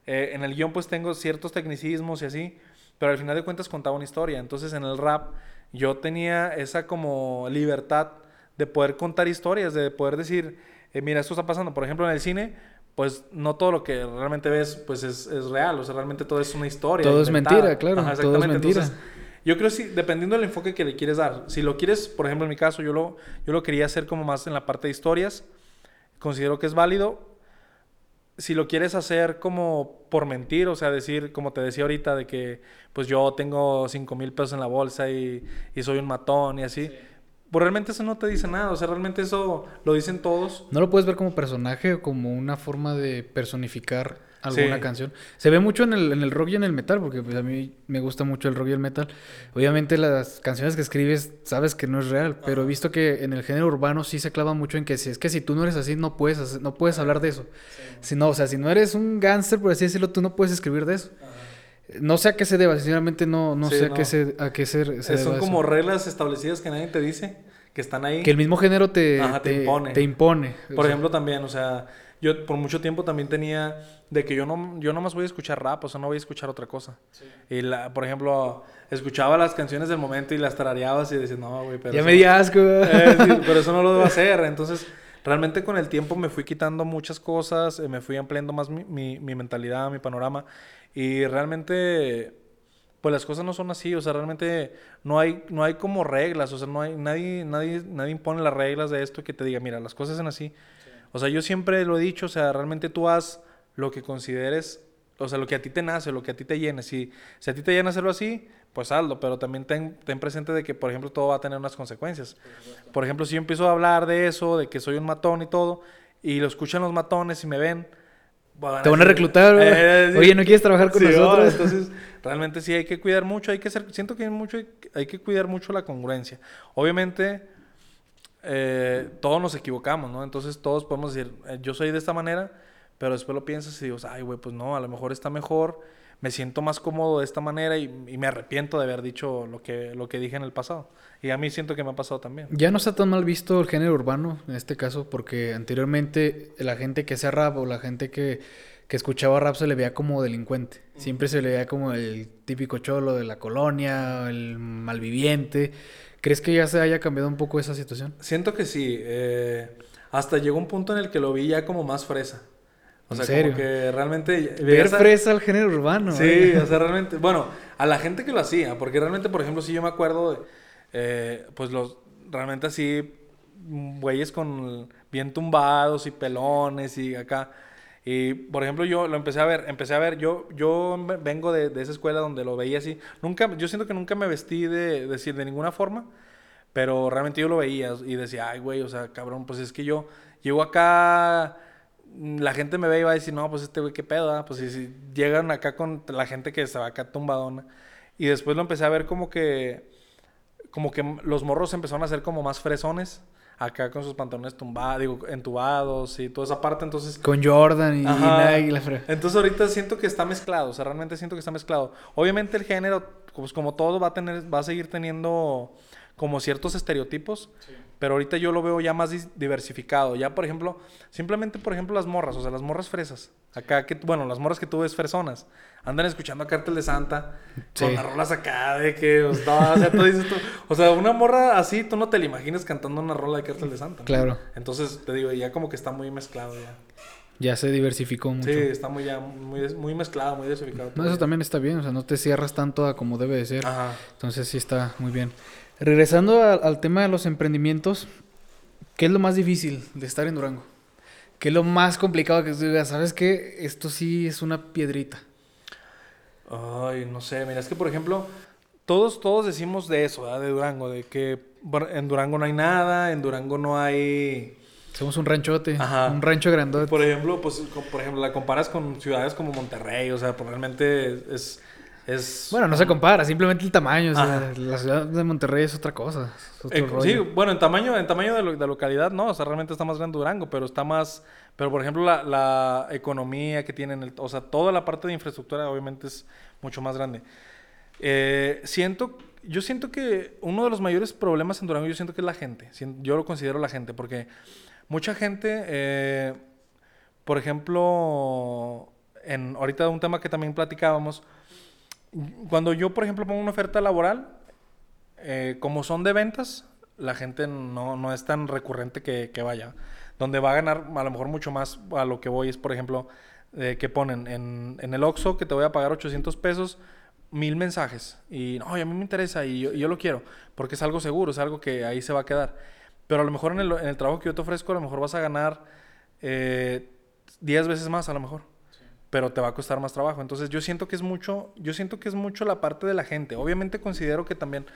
eh, en el guion pues tengo ciertos tecnicismos y así, pero al final de cuentas contaba una historia, entonces en el rap yo tenía esa como libertad de poder contar historias, de poder decir, eh, mira, esto está pasando, por ejemplo en el cine, pues no todo lo que realmente ves pues es, es real, o sea, realmente todo es una historia. Todo es mentira, claro, todo es mentira. yo creo que sí, dependiendo del enfoque que le quieres dar, si lo quieres, por ejemplo en mi caso, yo lo, yo lo quería hacer como más en la parte de historias, considero que es válido. Si lo quieres hacer como por mentir, o sea, decir, como te decía ahorita, de que pues yo tengo 5 mil pesos en la bolsa y, soy un matón y así, pues realmente eso no te dice nada, o sea, realmente eso lo dicen todos. No lo puedes ver como personaje o como una forma de personificar alguna canción. Se ve mucho en el, en el rock y en el metal, porque pues, a mí me gusta mucho el rock y el metal. Obviamente las canciones que escribes sabes que no es real, pero he visto que en el género urbano sí se clava mucho en que si es que si tú no eres así no puedes no puedes hablar de eso. Si no, o sea, si no eres un gángster, por así decirlo, tú no puedes escribir de eso. No sé a qué se deba, sinceramente no, no sé A, qué se, a qué se, Son como reglas establecidas que nadie te dice, que están ahí. Que el mismo género te, te, impone. Por ejemplo, también, o sea, yo por mucho tiempo también tenía de que yo no yo nomás voy a escuchar rap, o sea, no voy a escuchar otra cosa. Y la, por ejemplo, escuchaba las canciones del momento y las tarareabas y decía, "No, güey, pero Ya me di asco." Eh, pero eso no lo debo hacer. Entonces, realmente con el tiempo me fui quitando muchas cosas, eh, me fui ampliando más mi, mi, mi mentalidad, mi panorama y realmente pues las cosas no son así, o sea, realmente no hay, no hay como reglas, o sea, no hay, nadie, nadie, nadie impone las reglas de esto que te diga, mira, las cosas son así. O sea, yo siempre lo he dicho, o sea, realmente tú haz lo que consideres, o sea, lo que a ti te nace, lo que a ti te llene. Si, si a ti te llena hacerlo así, pues hazlo, pero también ten, ten, presente de que, por ejemplo, todo va a tener unas consecuencias. Por ejemplo, si yo empiezo a hablar de eso, de que soy un matón y todo, y lo escuchan los matones y me ven, te van a reclutar, eh, Oye, ¿no quieres trabajar con nosotros? entonces, <laughs> realmente sí hay que cuidar mucho, hay que ser, siento que hay mucho, hay que cuidar mucho la congruencia. Obviamente, eh, todos nos equivocamos, ¿no? Entonces todos podemos decir, eh, yo soy de esta manera, pero después lo piensas y dices, ay, güey, pues no, a lo mejor está mejor, me siento más cómodo de esta manera y, me arrepiento de haber dicho lo que, lo que dije en el pasado. Y a mí siento que me ha pasado también. Ya no está tan mal visto el género urbano en este caso, porque anteriormente la gente que hacía rap o la gente que, que escuchaba rap se le veía como delincuente. Siempre se le veía como el típico cholo de la colonia, el malviviente. ¿Crees que ya se haya cambiado un poco esa situación? Siento que sí. Eh, hasta llegó un punto en el que lo vi ya como más fresa. O ¿En sea, serio? como que realmente... Ver esa- fresa al género urbano. Sí, eh. o sea, realmente... Bueno, a la gente que lo hacía, porque realmente, por ejemplo, si yo me acuerdo de... eh, pues los... Realmente así... mm, Güeyes con bien tumbados y pelones y acá. Y, por ejemplo, yo lo empecé a ver, empecé a ver, yo, yo vengo de, de esa escuela donde lo veía así. Nunca, yo siento que nunca me vestí de, decir, de ninguna forma, pero realmente yo lo veía y decía, ay, güey, o sea, cabrón, pues es que yo llego acá, mm, la gente me ve y va a decir, no, pues este güey, qué pedo, ah?". Pues si, si llegan acá con la gente que estaba acá tumbadona. Y después lo empecé a ver como que, como que los morros empezaron a ser como más fresones, acá con sus pantalones tumbados, digo, entubados y toda esa parte, entonces... Con Jordan y. Nike y la fre- Entonces ahorita siento que está mezclado, o sea, realmente siento que está mezclado. Obviamente el género, pues como todo va a tener, va a seguir teniendo como ciertos estereotipos, pero ahorita yo lo veo ya más diversificado. Ya, por ejemplo, simplemente, por ejemplo, las morras, o sea, las morras fresas. Acá, que, bueno, las morras que tú ves fresonas, andan escuchando a Cártel de Santa, con las rolas acá de que, o sea, o sea, tú dices tú, o sea, una morra así, tú no te la imaginas cantando una rola de Cártel de Santa. ¿no? Claro. Entonces, te digo, ya como que está muy mezclado ya. Ya se diversificó mucho. Sí, está muy ya muy, muy mezclado, muy diversificado. No, eso también está bien, o sea, no te cierras tanto a como debe de ser. Ajá. Entonces sí está muy bien. Regresando a- al tema de los emprendimientos, ¿qué es lo más difícil de estar en Durango? ¿Qué es lo más complicado que tú digas? ¿Sabes qué? Esto sí es una piedrita. Ay, no sé, mira, es que por ejemplo, todos, todos decimos de eso, ¿verdad? De Durango, de que en Durango no hay nada, en Durango no hay... Somos un ranchote, Ajá. un rancho grandote. Por ejemplo, pues, por ejemplo, la comparas con ciudades como Monterrey, o sea, pues realmente es... es Bueno, no se compara, simplemente el tamaño. O sea, la ciudad de Monterrey es otra cosa. es Eh, sí, bueno, en tamaño, en tamaño de, lo- de localidad, no, o sea, realmente está más grande Durango, pero está más, pero por ejemplo la, la economía que tienen, el- o sea, toda la parte de infraestructura obviamente es mucho más grande. Eh, siento, yo siento que uno de los mayores problemas en Durango, yo siento que es la gente, yo lo considero la gente, porque mucha gente, eh, por ejemplo, en, ahorita un tema que también platicábamos, cuando yo, por ejemplo, pongo una oferta laboral, eh, como son de ventas, la gente no, no es tan recurrente que, que vaya. Donde va a ganar a lo mejor mucho más a lo que voy es, por ejemplo, eh, que ponen en, en el Oxxo que te voy a pagar 800 pesos, mil mensajes. Y no, a mí me interesa y yo, y yo lo quiero, porque es algo seguro, es algo que ahí se va a quedar. Pero a lo mejor en el, en el trabajo que yo te ofrezco, a lo mejor vas a ganar eh, 10 veces más, a lo mejor pero te va a costar más trabajo. Entonces yo siento que es mucho, yo siento que es mucho la parte de la gente. Obviamente considero que también,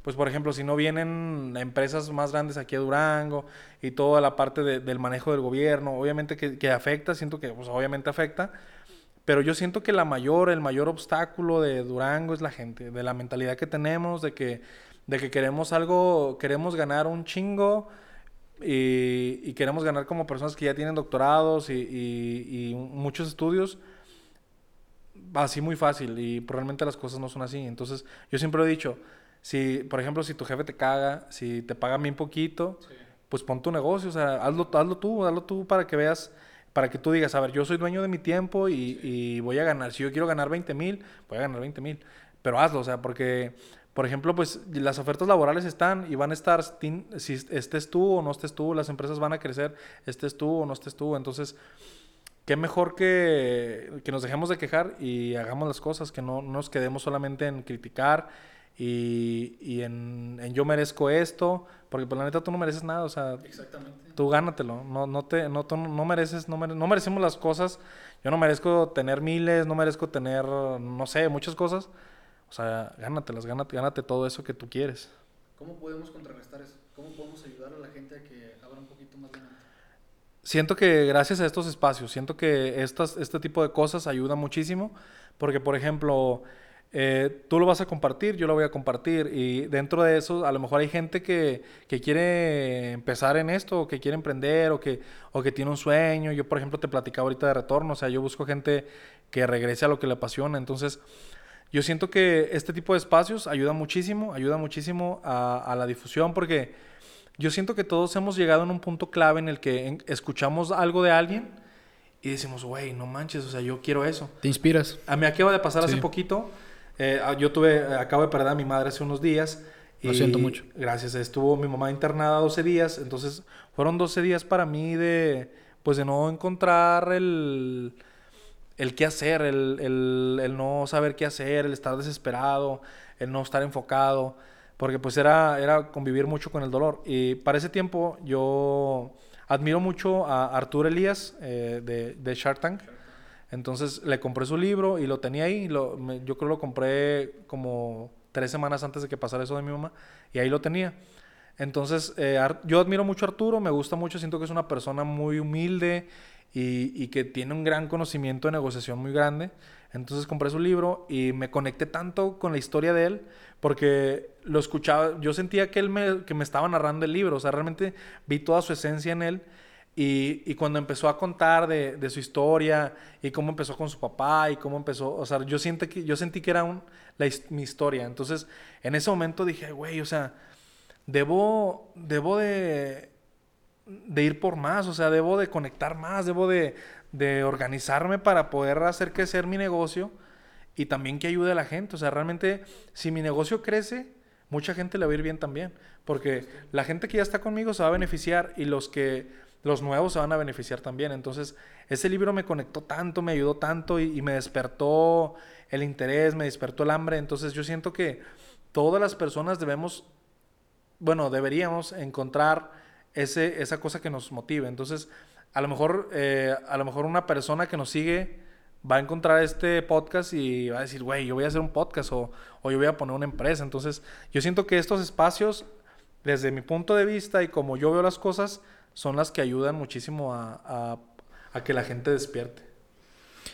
pues por ejemplo, si no vienen empresas más grandes aquí a Durango y toda la parte de- del manejo del gobierno, obviamente que, que afecta, siento que pues obviamente afecta, pero yo siento que la mayor, el mayor obstáculo de Durango es la gente, de la mentalidad que tenemos, de que, de que queremos algo, queremos ganar un chingo y, y queremos ganar como personas que ya tienen doctorados y, y- y muchos estudios así muy fácil y realmente las cosas no son así. Entonces, yo siempre he dicho, si, por ejemplo, si tu jefe te caga, si te paga bien poquito, pues pon tu negocio, o sea, hazlo, hazlo tú, hazlo tú para que veas, para que tú digas, a ver, yo soy dueño de mi tiempo y, y voy a ganar, si yo quiero ganar 20 mil, voy a ganar 20 mil, pero hazlo, o sea, porque, por ejemplo, pues las ofertas laborales están y van a estar, si estés tú o no estés tú, las empresas van a crecer, estés tú o no estés tú, entonces qué mejor que, que nos dejemos de quejar y hagamos las cosas, que no, no nos quedemos solamente en criticar y, y en, en yo merezco esto, porque por la neta tú no mereces nada, o sea, Exactamente. tú gánatelo, no, no, te, no, tú no mereces, no, mere- no merecemos las cosas, yo no merezco tener miles, no merezco tener, no sé, muchas cosas, o sea, gánatelas, gánate, gánate todo eso que tú quieres. ¿Cómo podemos contrarrestar eso? ¿Cómo podemos ayudar a la gente a que abra un poquito más la mente? Siento que gracias a estos espacios, siento que estas, este tipo de cosas ayuda muchísimo, porque por ejemplo, eh, tú lo vas a compartir, yo lo voy a compartir. Y dentro de eso, a lo mejor hay gente que, que, quiere empezar en esto, o que quiere emprender, o que, o que tiene un sueño. Yo, por ejemplo, te platicaba ahorita de retorno. O sea, yo busco gente que regrese a lo que le apasiona. Entonces, yo siento que este tipo de espacios ayuda muchísimo, ayuda muchísimo a, a la difusión, porque yo siento que todos hemos llegado en un punto clave en el que escuchamos algo de alguien y decimos, güey, no manches, o sea, yo quiero eso. ¿Te inspiras? A mí acaba de pasar hace poquito eh, yo tuve, acabo de perder a mi madre hace unos días. Lo siento mucho. Gracias. Estuvo mi mamá internada 12 días. Entonces, fueron 12 días para mí de, pues, de no encontrar el, el qué hacer, el, el, el, no saber qué hacer, el estar desesperado, el no estar enfocado. Porque, pues, era, era convivir mucho con el dolor. Y para ese tiempo, yo admiro mucho a Arturo Elías eh, de, de Shark Tank. Entonces le compré su libro y lo tenía ahí. Lo, yo creo lo compré como tres semanas antes de que pasara eso de mi mamá y ahí lo tenía. Entonces eh, yo admiro mucho a Arturo, me gusta mucho, siento que es una persona muy humilde y, y, que tiene un gran conocimiento de negociación muy grande. Entonces compré su libro y me conecté tanto con la historia de él porque lo escuchaba, yo sentía que él me, que me estaba narrando el libro, o sea, realmente vi toda su esencia en él y, y, cuando empezó a contar de, de, su historia y cómo empezó con su papá y cómo empezó, o sea, yo, siento que, yo sentí que era un, la, mi historia. Entonces, en ese momento dije, güey, o sea, debo, debo de, de ir por más, o sea, debo de conectar más, debo de, de organizarme para poder hacer crecer mi negocio y también que ayude a la gente. O sea, realmente, si mi negocio crece, mucha gente le va a ir bien también. Porque la gente que ya está conmigo se va a beneficiar y los que los nuevos se van a beneficiar también. Entonces, ese libro me conectó tanto, me ayudó tanto y, me despertó el interés, me despertó el hambre. Entonces, yo siento que todas las personas debemos, bueno, deberíamos encontrar ese, esa cosa que nos motive. Entonces, a lo mejor, eh, a lo mejor una persona que nos sigue va a encontrar este podcast y va a decir, güey, yo voy a hacer un podcast o, o yo voy a poner una empresa. Entonces, yo siento que estos espacios, desde mi punto de vista y como yo veo las cosas, son las que ayudan muchísimo a, que la gente despierte.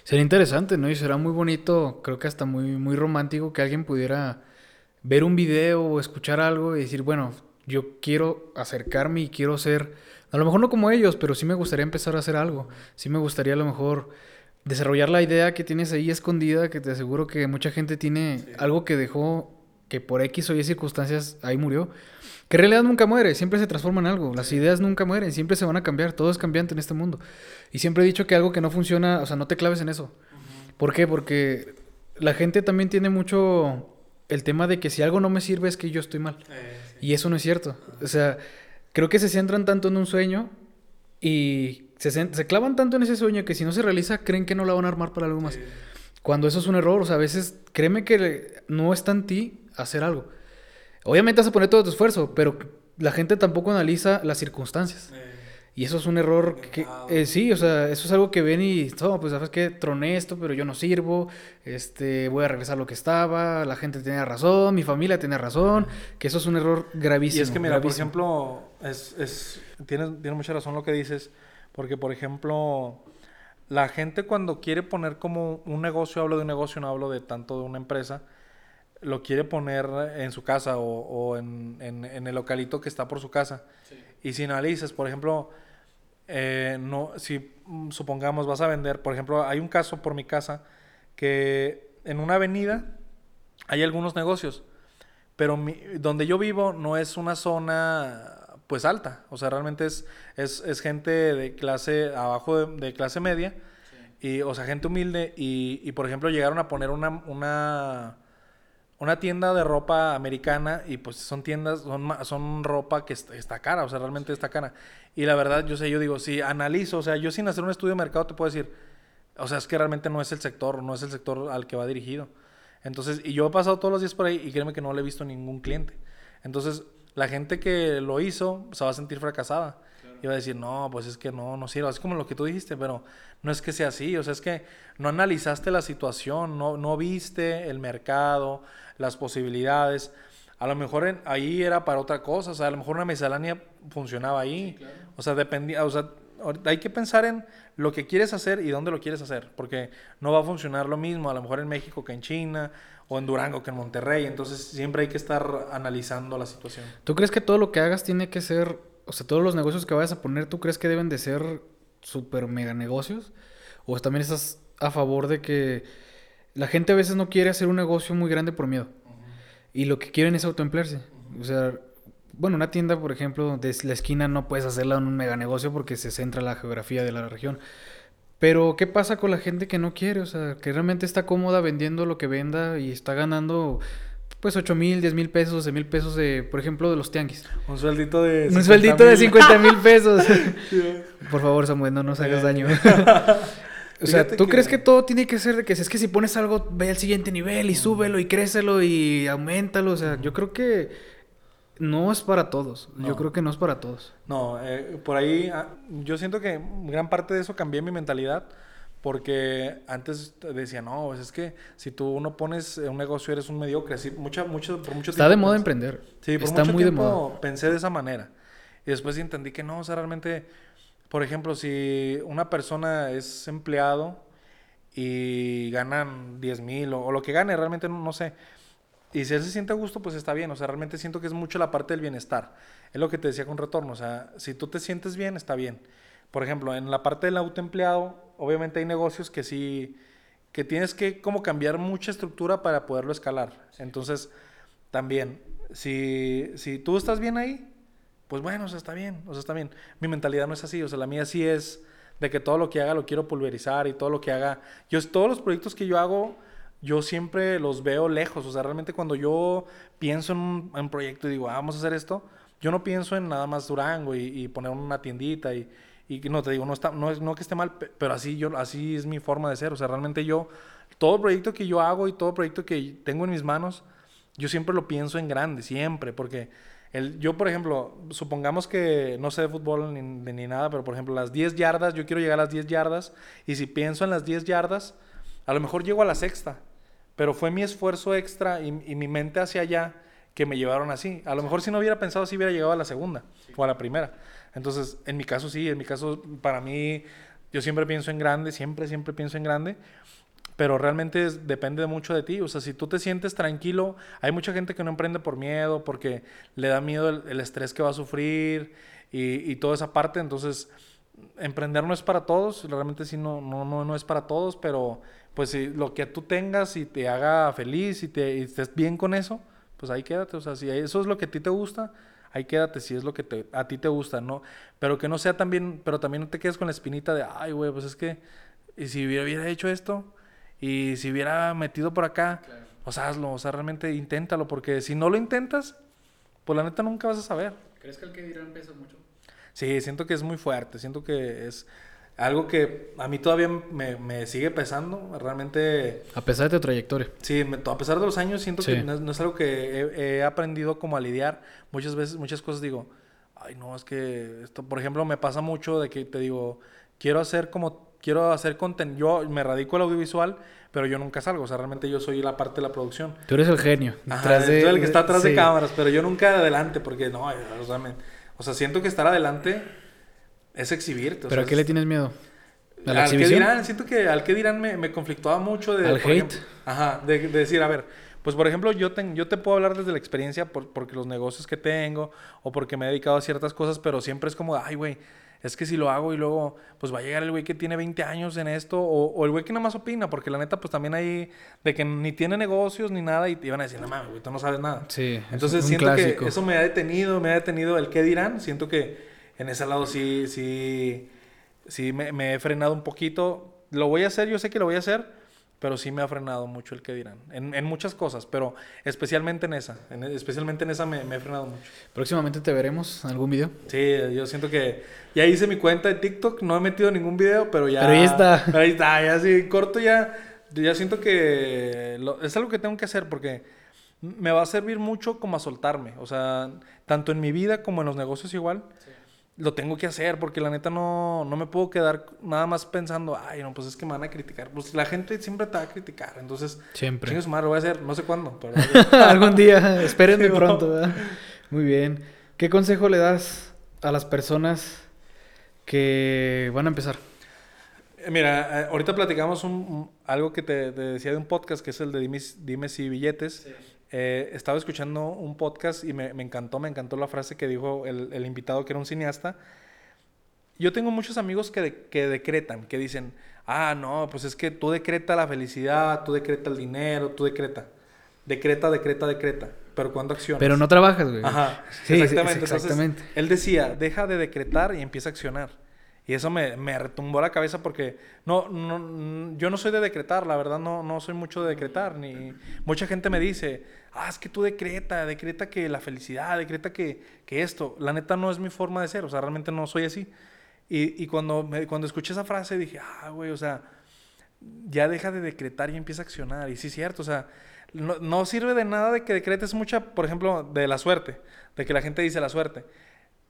Sería interesante, ¿no? Y será muy bonito, creo que hasta muy, muy romántico que alguien pudiera ver un video o escuchar algo y decir, bueno, yo quiero acercarme y quiero ser, a lo mejor no como ellos, pero sí me gustaría empezar a hacer algo. Sí me gustaría a lo mejor desarrollar la idea que tienes ahí escondida, que te aseguro que mucha gente tiene algo que dejó, que por X o Y circunstancias ahí murió que en realidad nunca muere, siempre se transforma en algo. Las ideas nunca mueren, siempre se van a cambiar. Todo es cambiante en este mundo. Y siempre he dicho que algo que no funciona, o sea, no te claves en eso. ¿Por qué? Porque la gente también tiene mucho el tema de que si algo no me sirve es que yo estoy mal. Eh, y eso no es cierto. O sea, creo que se centran tanto en un sueño y se, se, clavan tanto en ese sueño que si no se realiza creen que no la van a armar para algo más. Cuando eso es un error, o sea, a veces créeme que no está en ti hacer algo. Obviamente vas a poner todo tu esfuerzo, pero la gente tampoco analiza las circunstancias. Y eso es un error que, eh, sí, o sea, eso es algo que ven y, oh, pues sabes que troné esto, pero yo no sirvo, este, voy a regresar a lo que estaba, la gente tenía razón, mi familia tenía razón, que eso es un error gravísimo. Y es que mira, por ejemplo, es, es, tienes, tienes mucha razón lo que dices, porque por ejemplo, la gente cuando quiere poner como un negocio, hablo de un negocio, no hablo de tanto de una empresa, lo quiere poner en su casa o, en, el localito que está por su casa. Y si analizas, por ejemplo, eh, no, si mm, supongamos vas a vender, por ejemplo, hay un caso por mi casa que en una avenida hay algunos negocios, pero donde yo vivo no es una zona pues alta, o sea, realmente es, es, gente de clase abajo de, clase media, y, o sea, gente humilde, y, y, por ejemplo llegaron a poner una, una una tienda de ropa americana y pues son tiendas, son, son ropa que está, cara, o sea, realmente está cara. Y la verdad, yo sé, yo digo, si analizo, o sea, yo sin hacer un estudio de mercado te puedo decir, o sea, es que realmente no es el sector, no es el sector al que va dirigido. Entonces, y yo he pasado todos los días por ahí y créeme que no le he visto ningún cliente. Entonces, la gente que lo hizo se va a sentir fracasada. Y va a decir, no, pues es que no, no sirve. Es como lo que tú dijiste, pero no es que sea así. O sea, es que no analizaste la situación, no, no viste el mercado, las posibilidades. A lo mejor en, ahí era para otra cosa, o sea, a lo mejor una miscelánea funcionaba ahí. O sea, dependía, o sea, hay que pensar en lo que quieres hacer y dónde lo quieres hacer, porque no va a funcionar lo mismo a lo mejor en México que en China o en Durango que en Monterrey, entonces siempre hay que estar analizando la situación. ¿Tú crees que todo lo que hagas tiene que ser, o sea, todos los negocios que vayas a poner, ¿tú crees que deben de ser super mega negocios? ¿O también estás a favor de que la gente a veces no quiere hacer un negocio muy grande por miedo? Y lo que quieren es autoemplearse. O sea, bueno, una tienda, por ejemplo, de la esquina no puedes hacerla en un mega negocio porque se centra la geografía de la región. Pero, ¿qué pasa con la gente que no quiere? O sea, que realmente está cómoda vendiendo lo que venda y está ganando, pues, 8 mil, 10 mil pesos, 12 mil pesos, de, por ejemplo, de los tianguis. Un sueldito de. Un sueldito de 50 mil pesos. <laughs> por favor, Samuel, no nos hagas daño. <laughs> o sea, ¿tú crees que todo tiene que ser de que es que si pones algo, ve al siguiente nivel y súbelo y crécelo y aumentalo? O sea, yo creo que no es para todos. Yo creo que no es para todos. No, eh, por ahí ah, yo siento que gran parte de eso cambié mi mentalidad. Porque antes decía, no, pues es que si tú no pones un negocio eres un mediocre. Así, mucha, mucho, por mucho Está de moda emprender. Sí, por Está mucho muy tiempo de moda. pensé de esa manera. Y después entendí que no, o sea, realmente, por ejemplo, si una persona es empleado y ganan 10 mil o, o, lo que gane, realmente no, no sé y si él se siente a gusto, pues está bien. O sea, realmente siento que es mucho la parte del bienestar. Es lo que te decía con retorno. O sea, si tú te sientes bien, está bien. Por ejemplo, en la parte del autoempleado, obviamente hay negocios que sí, que tienes que como cambiar mucha estructura para poderlo escalar. Entonces, también, si, si tú estás bien ahí, pues bueno, o sea, está bien, o sea, está bien. Mi mentalidad no es así, o sea, la mía sí es de que todo lo que haga lo quiero pulverizar y todo lo que haga, yo todos los proyectos que yo hago yo siempre los veo lejos. O sea, realmente cuando yo pienso en un, proyecto y digo, ah, vamos a hacer esto, yo no pienso en nada más Durango y, poner una tiendita y, y, no te digo, no, está, no, no que esté mal, pero así, yo, así es mi forma de ser. O sea, realmente yo, todo proyecto que yo hago y todo proyecto que tengo en mis manos, yo siempre lo pienso en grande, siempre, porque el, yo, por ejemplo, supongamos que no sé de fútbol ni, ni nada, pero por ejemplo, las 10 yardas, yo quiero llegar a las 10 yardas y si pienso en las 10 yardas, a lo mejor llego a la sexta, pero fue mi esfuerzo extra y, mi mente hacia allá que me llevaron así. A lo mejor si no hubiera pensado, si hubiera llegado a la segunda o a la primera. Entonces, en mi caso sí, en mi caso, para mí, yo siempre pienso en grande, siempre, siempre pienso en grande. Pero realmente depende mucho de ti. O sea, si tú te sientes tranquilo, hay mucha gente que no emprende por miedo, porque le da miedo el, estrés que va a sufrir y, y, toda esa parte. Entonces, emprender no es para todos. Realmente sí, no, no, no, no es para todos, pero pues si lo que tú tengas y te haga feliz y, te, estés bien con eso, pues ahí quédate. O sea, si eso es lo que a ti te gusta, ahí quédate si es lo que te, a ti te gusta, ¿no? Pero que no sea también, pero también no te quedes con la espinita de, ay, güey, pues es que, y si hubiera, hecho esto, y si hubiera metido por acá, pues hazlo, o sea, realmente inténtalo, porque si no lo intentas, pues la neta nunca vas a saber. ¿Crees que el que dirán pesa mucho? Sí, siento que es muy fuerte, siento que es algo que a mí todavía me, me, sigue pesando, realmente... A pesar de tu trayectoria. Sí, a pesar de los años siento que no es, algo que he, aprendido como a lidiar. Muchas veces, muchas cosas digo, ay no, es que esto, por ejemplo, me pasa mucho de que te digo, quiero hacer como, quiero hacer contenido, yo me radico al audiovisual, pero yo nunca salgo, o sea, realmente yo soy la parte de la producción. Tú eres el genio. Ajá, de, el que está atrás de cámaras, pero yo nunca adelante, porque no, o sea, o sea siento que estar adelante es exhibirte. ¿Pero a qué le tienes miedo? ¿A la al que dirán, siento que al que dirán me, me conflictaba mucho de... ¿Al hate? ajá, de, decir, a ver, pues por ejemplo, yo, te, yo te puedo hablar desde la experiencia por, porque los negocios que tengo o porque me he dedicado a ciertas cosas, pero siempre es como, ay, güey, es que si lo hago y luego, pues va a llegar el güey que tiene 20 años en esto, o, o el güey que nada más opina, porque la neta, pues también hay de que ni tiene negocios ni nada y te iban a decir, no mames, güey, tú no sabes nada. Sí. Entonces siento que eso me ha detenido, me ha detenido el qué dirán, siento que en ese lado sí, sí, sí me, he frenado un poquito. Lo voy a hacer, yo sé que lo voy a hacer, pero sí me ha frenado mucho el que dirán. En, muchas cosas, pero especialmente en esa. especialmente en esa me, he frenado mucho. Próximamente te veremos en algún video. Sí, yo siento que ya hice mi cuenta de TikTok, no he metido ningún video, pero ya. Pero ahí está. <laughs> Pero ahí está, ya sí, corto ya. Ya siento que es algo que tengo que hacer porque me va a servir mucho como a soltarme. O sea, tanto en mi vida como en los negocios igual. Sí lo tengo que hacer porque la neta no, no me puedo quedar nada más pensando, ay, no, pues es que me van a criticar. Pues la gente siempre te va a criticar, entonces... Siempre. Madre, lo voy a hacer, no sé cuándo, pero... <laughs> Algún día, espérenme pronto, ¿verdad? Muy bien. ¿Qué consejo le das a las personas que van a empezar? Eh, Mira, eh, ahorita platicamos un, un- algo que te, te decía de un podcast que es el de Dime, Dime si billetes. Eh, estaba escuchando un podcast y me, me encantó, me encantó la frase que dijo el, el invitado que era un cineasta. Yo tengo muchos amigos que, de- que decretan, que dicen, ah, no, pues es que tú decreta la felicidad, tú decreta el dinero, tú decreta. Decreta, decreta, decreta. Pero ¿cuándo accionas? Pero no trabajas, güey. Ajá, sí, exactamente. exactamente. Entonces, él decía, deja de decretar y empieza a accionar. Y eso me, me retumbó la cabeza porque no, no, yo no soy de decretar, la verdad no, no soy mucho de decretar. Ni, mucha gente me dice, ah, es que tú decreta, decreta que la felicidad, decreta que, que esto. La neta no es mi forma de ser, o sea, realmente no soy así. Y, y cuando, me- cuando escuché esa frase dije, ah, güey, o sea, ya deja de decretar y empieza a accionar. Y sí, es cierto, o sea, no, no sirve de nada de que decretes mucha, por ejemplo, de la suerte, de que la gente dice la suerte.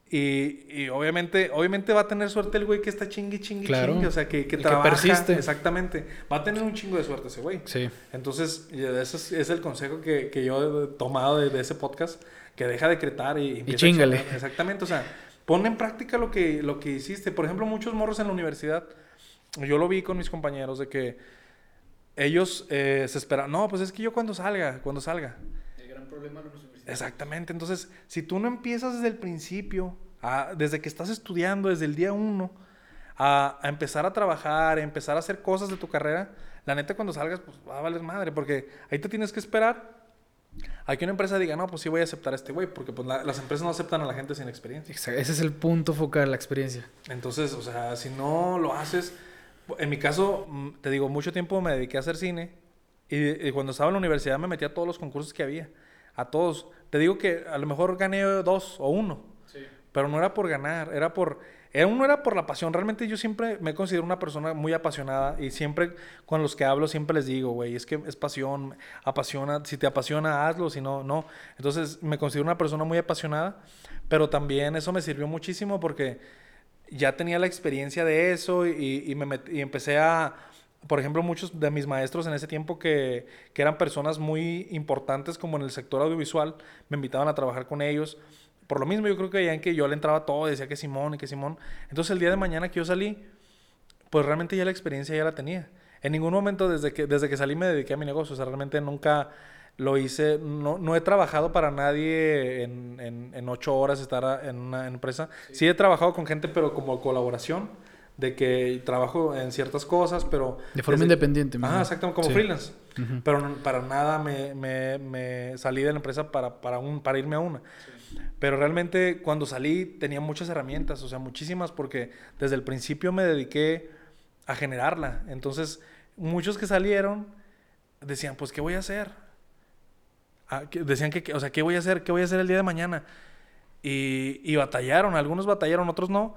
Y, y obviamente, obviamente va a tener suerte el güey que está chingue, chingue, Claro. chingue, o sea, que, que El que trabaja. persiste. Exactamente. Va a tener un chingo de suerte ese güey. Sí. Entonces, y ese es, es el consejo que, que yo he tomado de, de ese podcast, que deja de decretar y, a chíngale. accionar. Exactamente, o sea, pon en práctica lo que, lo que hiciste. Por ejemplo, muchos morros en la universidad, yo lo vi con mis compañeros, de que ellos eh, se esperan, no, pues es que yo cuando salga, cuando salga. El gran problema de los. Exactamente, entonces, si tú no empiezas desde el principio, a- desde que estás estudiando, desde el día uno, a, a empezar a trabajar, a empezar a hacer cosas de tu carrera, la neta cuando salgas, pues va a valer madre, porque ahí te tienes que esperar a que una empresa diga, no, pues sí voy a aceptar a este güey, porque pues la- las empresas no aceptan a la gente sin experiencia. Exacto, Ese es el punto focal, la experiencia. Entonces, o sea, si no lo haces, en mi caso, mm, te digo, mucho tiempo me dediqué a hacer cine y, y cuando estaba en la universidad me metí a todos los concursos que había, a todos. Te digo que a lo mejor gané dos o uno, pero no era por ganar, era por, era, uno era por la pasión. Realmente yo siempre me considero una persona muy apasionada y siempre con los que hablo siempre les digo, güey, es que es pasión, apasiona, si te apasiona, hazlo, si no, no. Entonces me considero una persona muy apasionada, pero también eso me sirvió muchísimo porque ya tenía la experiencia de eso y, y me met- y empecé a, por ejemplo, muchos de mis maestros en ese tiempo que, que eran personas muy importantes como en el sector audiovisual, me invitaban a trabajar con ellos. Por lo mismo, yo creo que veían que yo le entraba todo, decía que Simón y que Simón. Entonces, el día de mañana que yo salí, pues realmente ya la experiencia ya la tenía. En ningún momento desde que, desde que salí me dediqué a mi negocio. O sea, realmente nunca lo hice. No, no he trabajado para nadie en, en, en ocho horas estar en una empresa. Sí. he trabajado con gente, pero como colaboración. De que trabajo en ciertas cosas, pero... De forma desde- independiente. Ajá, exactamente, como Sí. freelance. Pero no- para nada me, me, me salí de la empresa para, para, un, para irme a una. Pero realmente cuando salí tenía muchas herramientas, o sea, muchísimas, porque desde el principio me dediqué a generarla. Entonces, muchos que salieron decían, pues, ¿qué voy a hacer? Ah, que- decían que, que- o sea, ¿qué voy a hacer? ¿Qué voy a hacer el día de mañana? Y, y batallaron, algunos batallaron, otros no.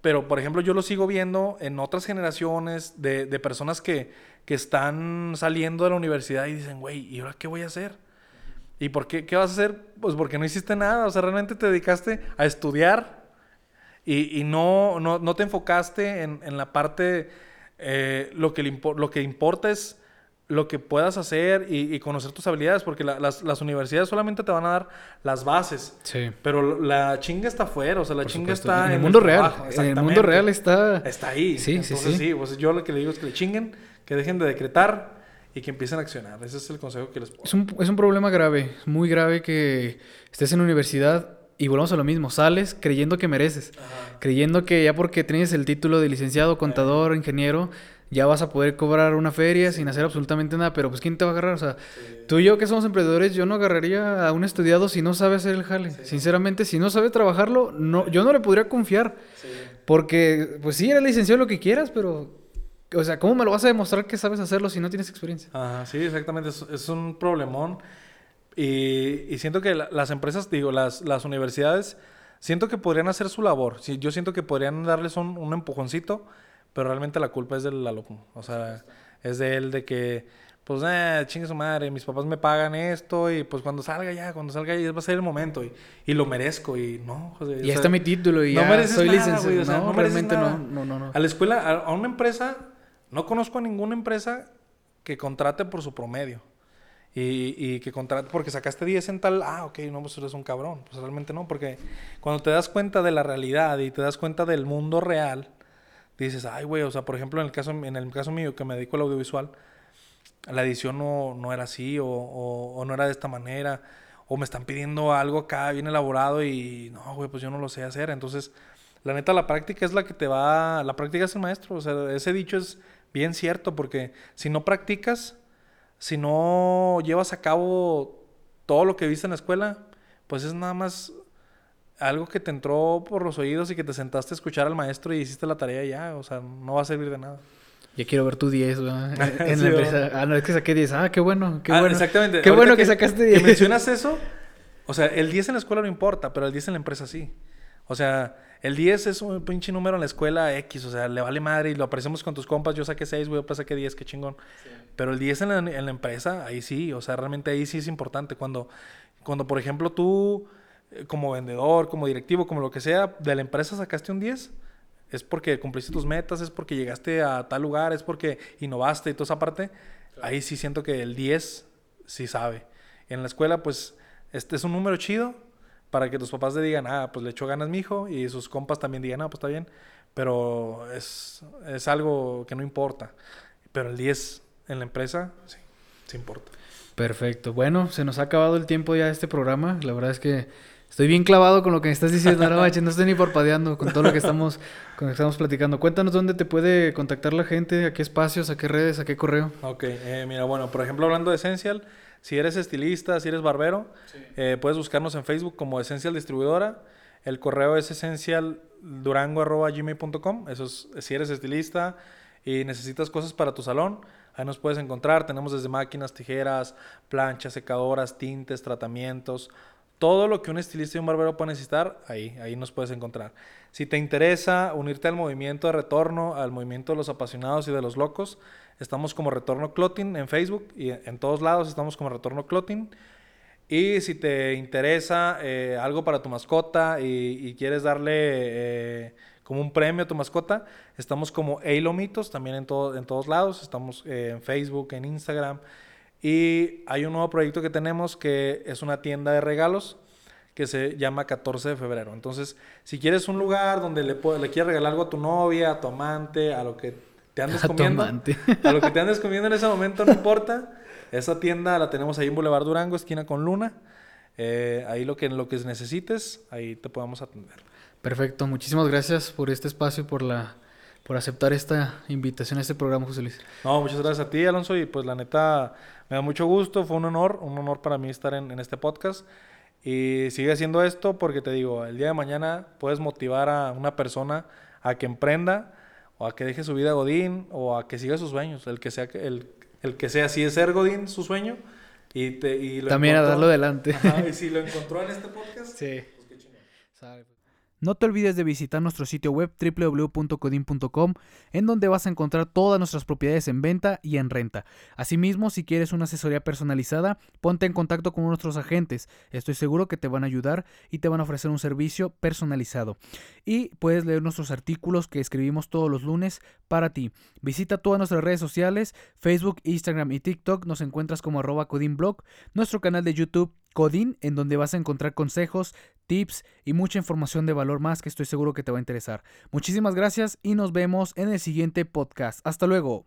Pero, por ejemplo, yo lo sigo viendo en otras generaciones de, de personas que, que están saliendo de la universidad y dicen, güey, ¿y ahora qué voy a hacer? ¿Y por qué? ¿Qué vas a hacer? Pues porque no hiciste nada. O sea, realmente te dedicaste a estudiar y, y no, no, no te enfocaste en, en la parte, eh, lo, que le lo que importa es lo que puedas hacer y, y conocer tus habilidades, porque la- las, las universidades solamente te van a dar las bases. Sí. Pero la chinga está afuera, o sea, la Por chinga supuesto. está en el en mundo real. En el mundo real está. Está ahí. Sí, sí, Entonces, sí. pues yo lo que le digo es que le chinguen, que dejen de decretar y que empiecen a accionar. Ese es el consejo que les puedo Es un, es un problema grave, muy grave que estés en la universidad y volvamos a lo mismo. Sales creyendo que mereces, creyendo que ya porque tienes el título de licenciado, contador, ingeniero, ya vas a poder cobrar una feria sin hacer absolutamente nada. Pero pues, ¿quién te va a agarrar? O sea, tú y yo que somos emprendedores, yo no agarraría a un estudiado si no sabe hacer el jale. Sinceramente, si no sabe trabajarlo, no, yo no le podría confiar. Porque, pues sí, eres licenciado lo que quieras, pero... O sea, ¿cómo me lo vas a demostrar que sabes hacerlo si no tienes experiencia? Ajá, sí, exactamente. Es, es un problemón. Y, y siento que la- las empresas, digo, las, las universidades, siento que podrían hacer su labor. Sí, yo siento que podrían darles un, un empujoncito, pero realmente la culpa es del alumno. O sea, es de él de que, pues, eh, chingue su madre, mis papás me pagan esto y pues cuando salga ya, cuando salga ya va a ser el momento y, y lo merezco y no, José. Y sea, está mi título y no ya mereces soy nada, licenciado. güey, o sea, no, no realmente no, no, no, no. A la escuela, a, a una empresa, no conozco a ninguna empresa que contrate por su promedio. Y, y que contrate, porque sacaste 10 en tal, ah, ok, no, pues eres un cabrón. Pues realmente no, porque cuando te das cuenta de la realidad y te das cuenta del mundo real, dices, ay, güey, o sea, por ejemplo, en el caso, en el caso mío, que me dedico al audiovisual, la edición no, no era así o, o, o no era de esta manera o me están pidiendo algo acá bien elaborado y no, güey, pues yo no lo sé hacer. Entonces, la neta, la práctica es la que te va, la práctica es el maestro. O sea, ese dicho es bien cierto porque si no practicas, si no llevas a cabo todo lo que viste en la escuela, pues es nada más algo que te entró por los oídos y que te sentaste a escuchar al maestro y hiciste la tarea ya. O sea, no va a servir de nada. Ya quiero ver tu 10, güey. <laughs> En Sí, la empresa. Ah, no, es que saqué 10. Ah, qué bueno, qué Ah, bueno. Exactamente. Qué Ahorita bueno que, sacaste 10. Que mencionas eso. O sea, el 10 en la escuela no importa, pero el 10 en la empresa sí. O sea, el 10 es un pinche número en la escuela X. O sea, le vale madre y lo aparecemos con tus compas. Yo saqué 6, güey, yo saqué 10, qué chingón. Pero el 10 en la, en la empresa, ahí sí. O sea, realmente ahí sí es importante. Cuando, cuando por ejemplo, tú, como vendedor, como directivo, como lo que sea, de la empresa sacaste un 10 es porque cumpliste tus metas, es porque llegaste a tal lugar, es porque innovaste y toda esa parte. Ahí sí siento que el 10 sí sabe. En la escuela, pues, este es un número chido para que tus papás le digan, ah, pues le echó ganas mi hijo, y sus compas también digan, ah, pues está bien. Pero es, es algo que no importa. Pero el 10 en la empresa, sí, sí importa. Perfecto. Bueno, se nos ha acabado el tiempo ya de este programa. La verdad es que estoy bien clavado con lo que me estás diciendo, ahora, bache. No estoy ni parpadeando con todo lo que estamos, con lo que estamos platicando. Cuéntanos dónde te puede contactar la gente, a qué espacios, a qué redes, a qué correo. Ok, eh, mira, bueno, por ejemplo, hablando de Essential, si eres estilista, si eres barbero, eh, puedes buscarnos en Facebook como Essential Distribuidora. El correo es esencialdurango.gmail.com. Eso es si eres estilista y necesitas cosas para tu salón. Ahí nos puedes encontrar. Tenemos desde máquinas, tijeras, planchas, secadoras, tintes, tratamientos. Todo lo que un estilista y un barbero puede necesitar, ahí, ahí nos puedes encontrar. Si te interesa unirte al movimiento de retorno, al movimiento de los apasionados y de los locos, estamos como Retorno Clothing en Facebook y en todos lados estamos como Retorno Clothing. Y si te interesa eh, algo para tu mascota y, quieres darle eh, como un premio a tu mascota, estamos como Eilomitos también en, en todos lados. Estamos eh, en Facebook, en Instagram. Y hay un nuevo proyecto que tenemos que es una tienda de regalos que se llama 14 de febrero. Entonces, si quieres un lugar donde le, le quieres regalar algo a tu novia, a tu amante, a lo que te andes <laughs> A comiendo, <laughs> a lo que te andes comiendo en ese momento, no importa. Esa tienda la tenemos ahí en Boulevard Durango, esquina con Luna. Eh, ahí lo que, lo que necesites, ahí te podamos atender. Perfecto. Muchísimas gracias por este espacio, por la, por aceptar esta invitación a este programa, José Luis. No, muchas gracias a ti, Alonso, y pues la neta me da mucho gusto, fue un honor, un honor para mí estar en, en este podcast. Y sigue haciendo esto porque te digo, el día de mañana puedes motivar a una persona a que emprenda o a que deje su vida Godín o a que siga sus sueños, el que sea, el, el que sea, si es ser Godín su sueño y, te, y lo También a encontró- darlo adelante. Ajá, y si lo <laughs> encontró en este podcast, Sí. pues qué. No te olvides de visitar nuestro sitio web www.codin.com en donde vas a encontrar todas nuestras propiedades en venta y en renta. Asimismo, si quieres una asesoría personalizada, ponte en contacto con nuestros agentes. Estoy seguro que te van a ayudar y te van a ofrecer un servicio personalizado. Y puedes leer nuestros artículos que escribimos todos los lunes para ti. Visita todas nuestras redes sociales, Facebook, Instagram y TikTok. Nos encuentras como arroba codinblog, nuestro canal de YouTube Codin, en donde vas a encontrar consejos, tips y mucha información de valor más que estoy seguro que te va a interesar. Muchísimas gracias y nos vemos en el siguiente podcast. Hasta luego.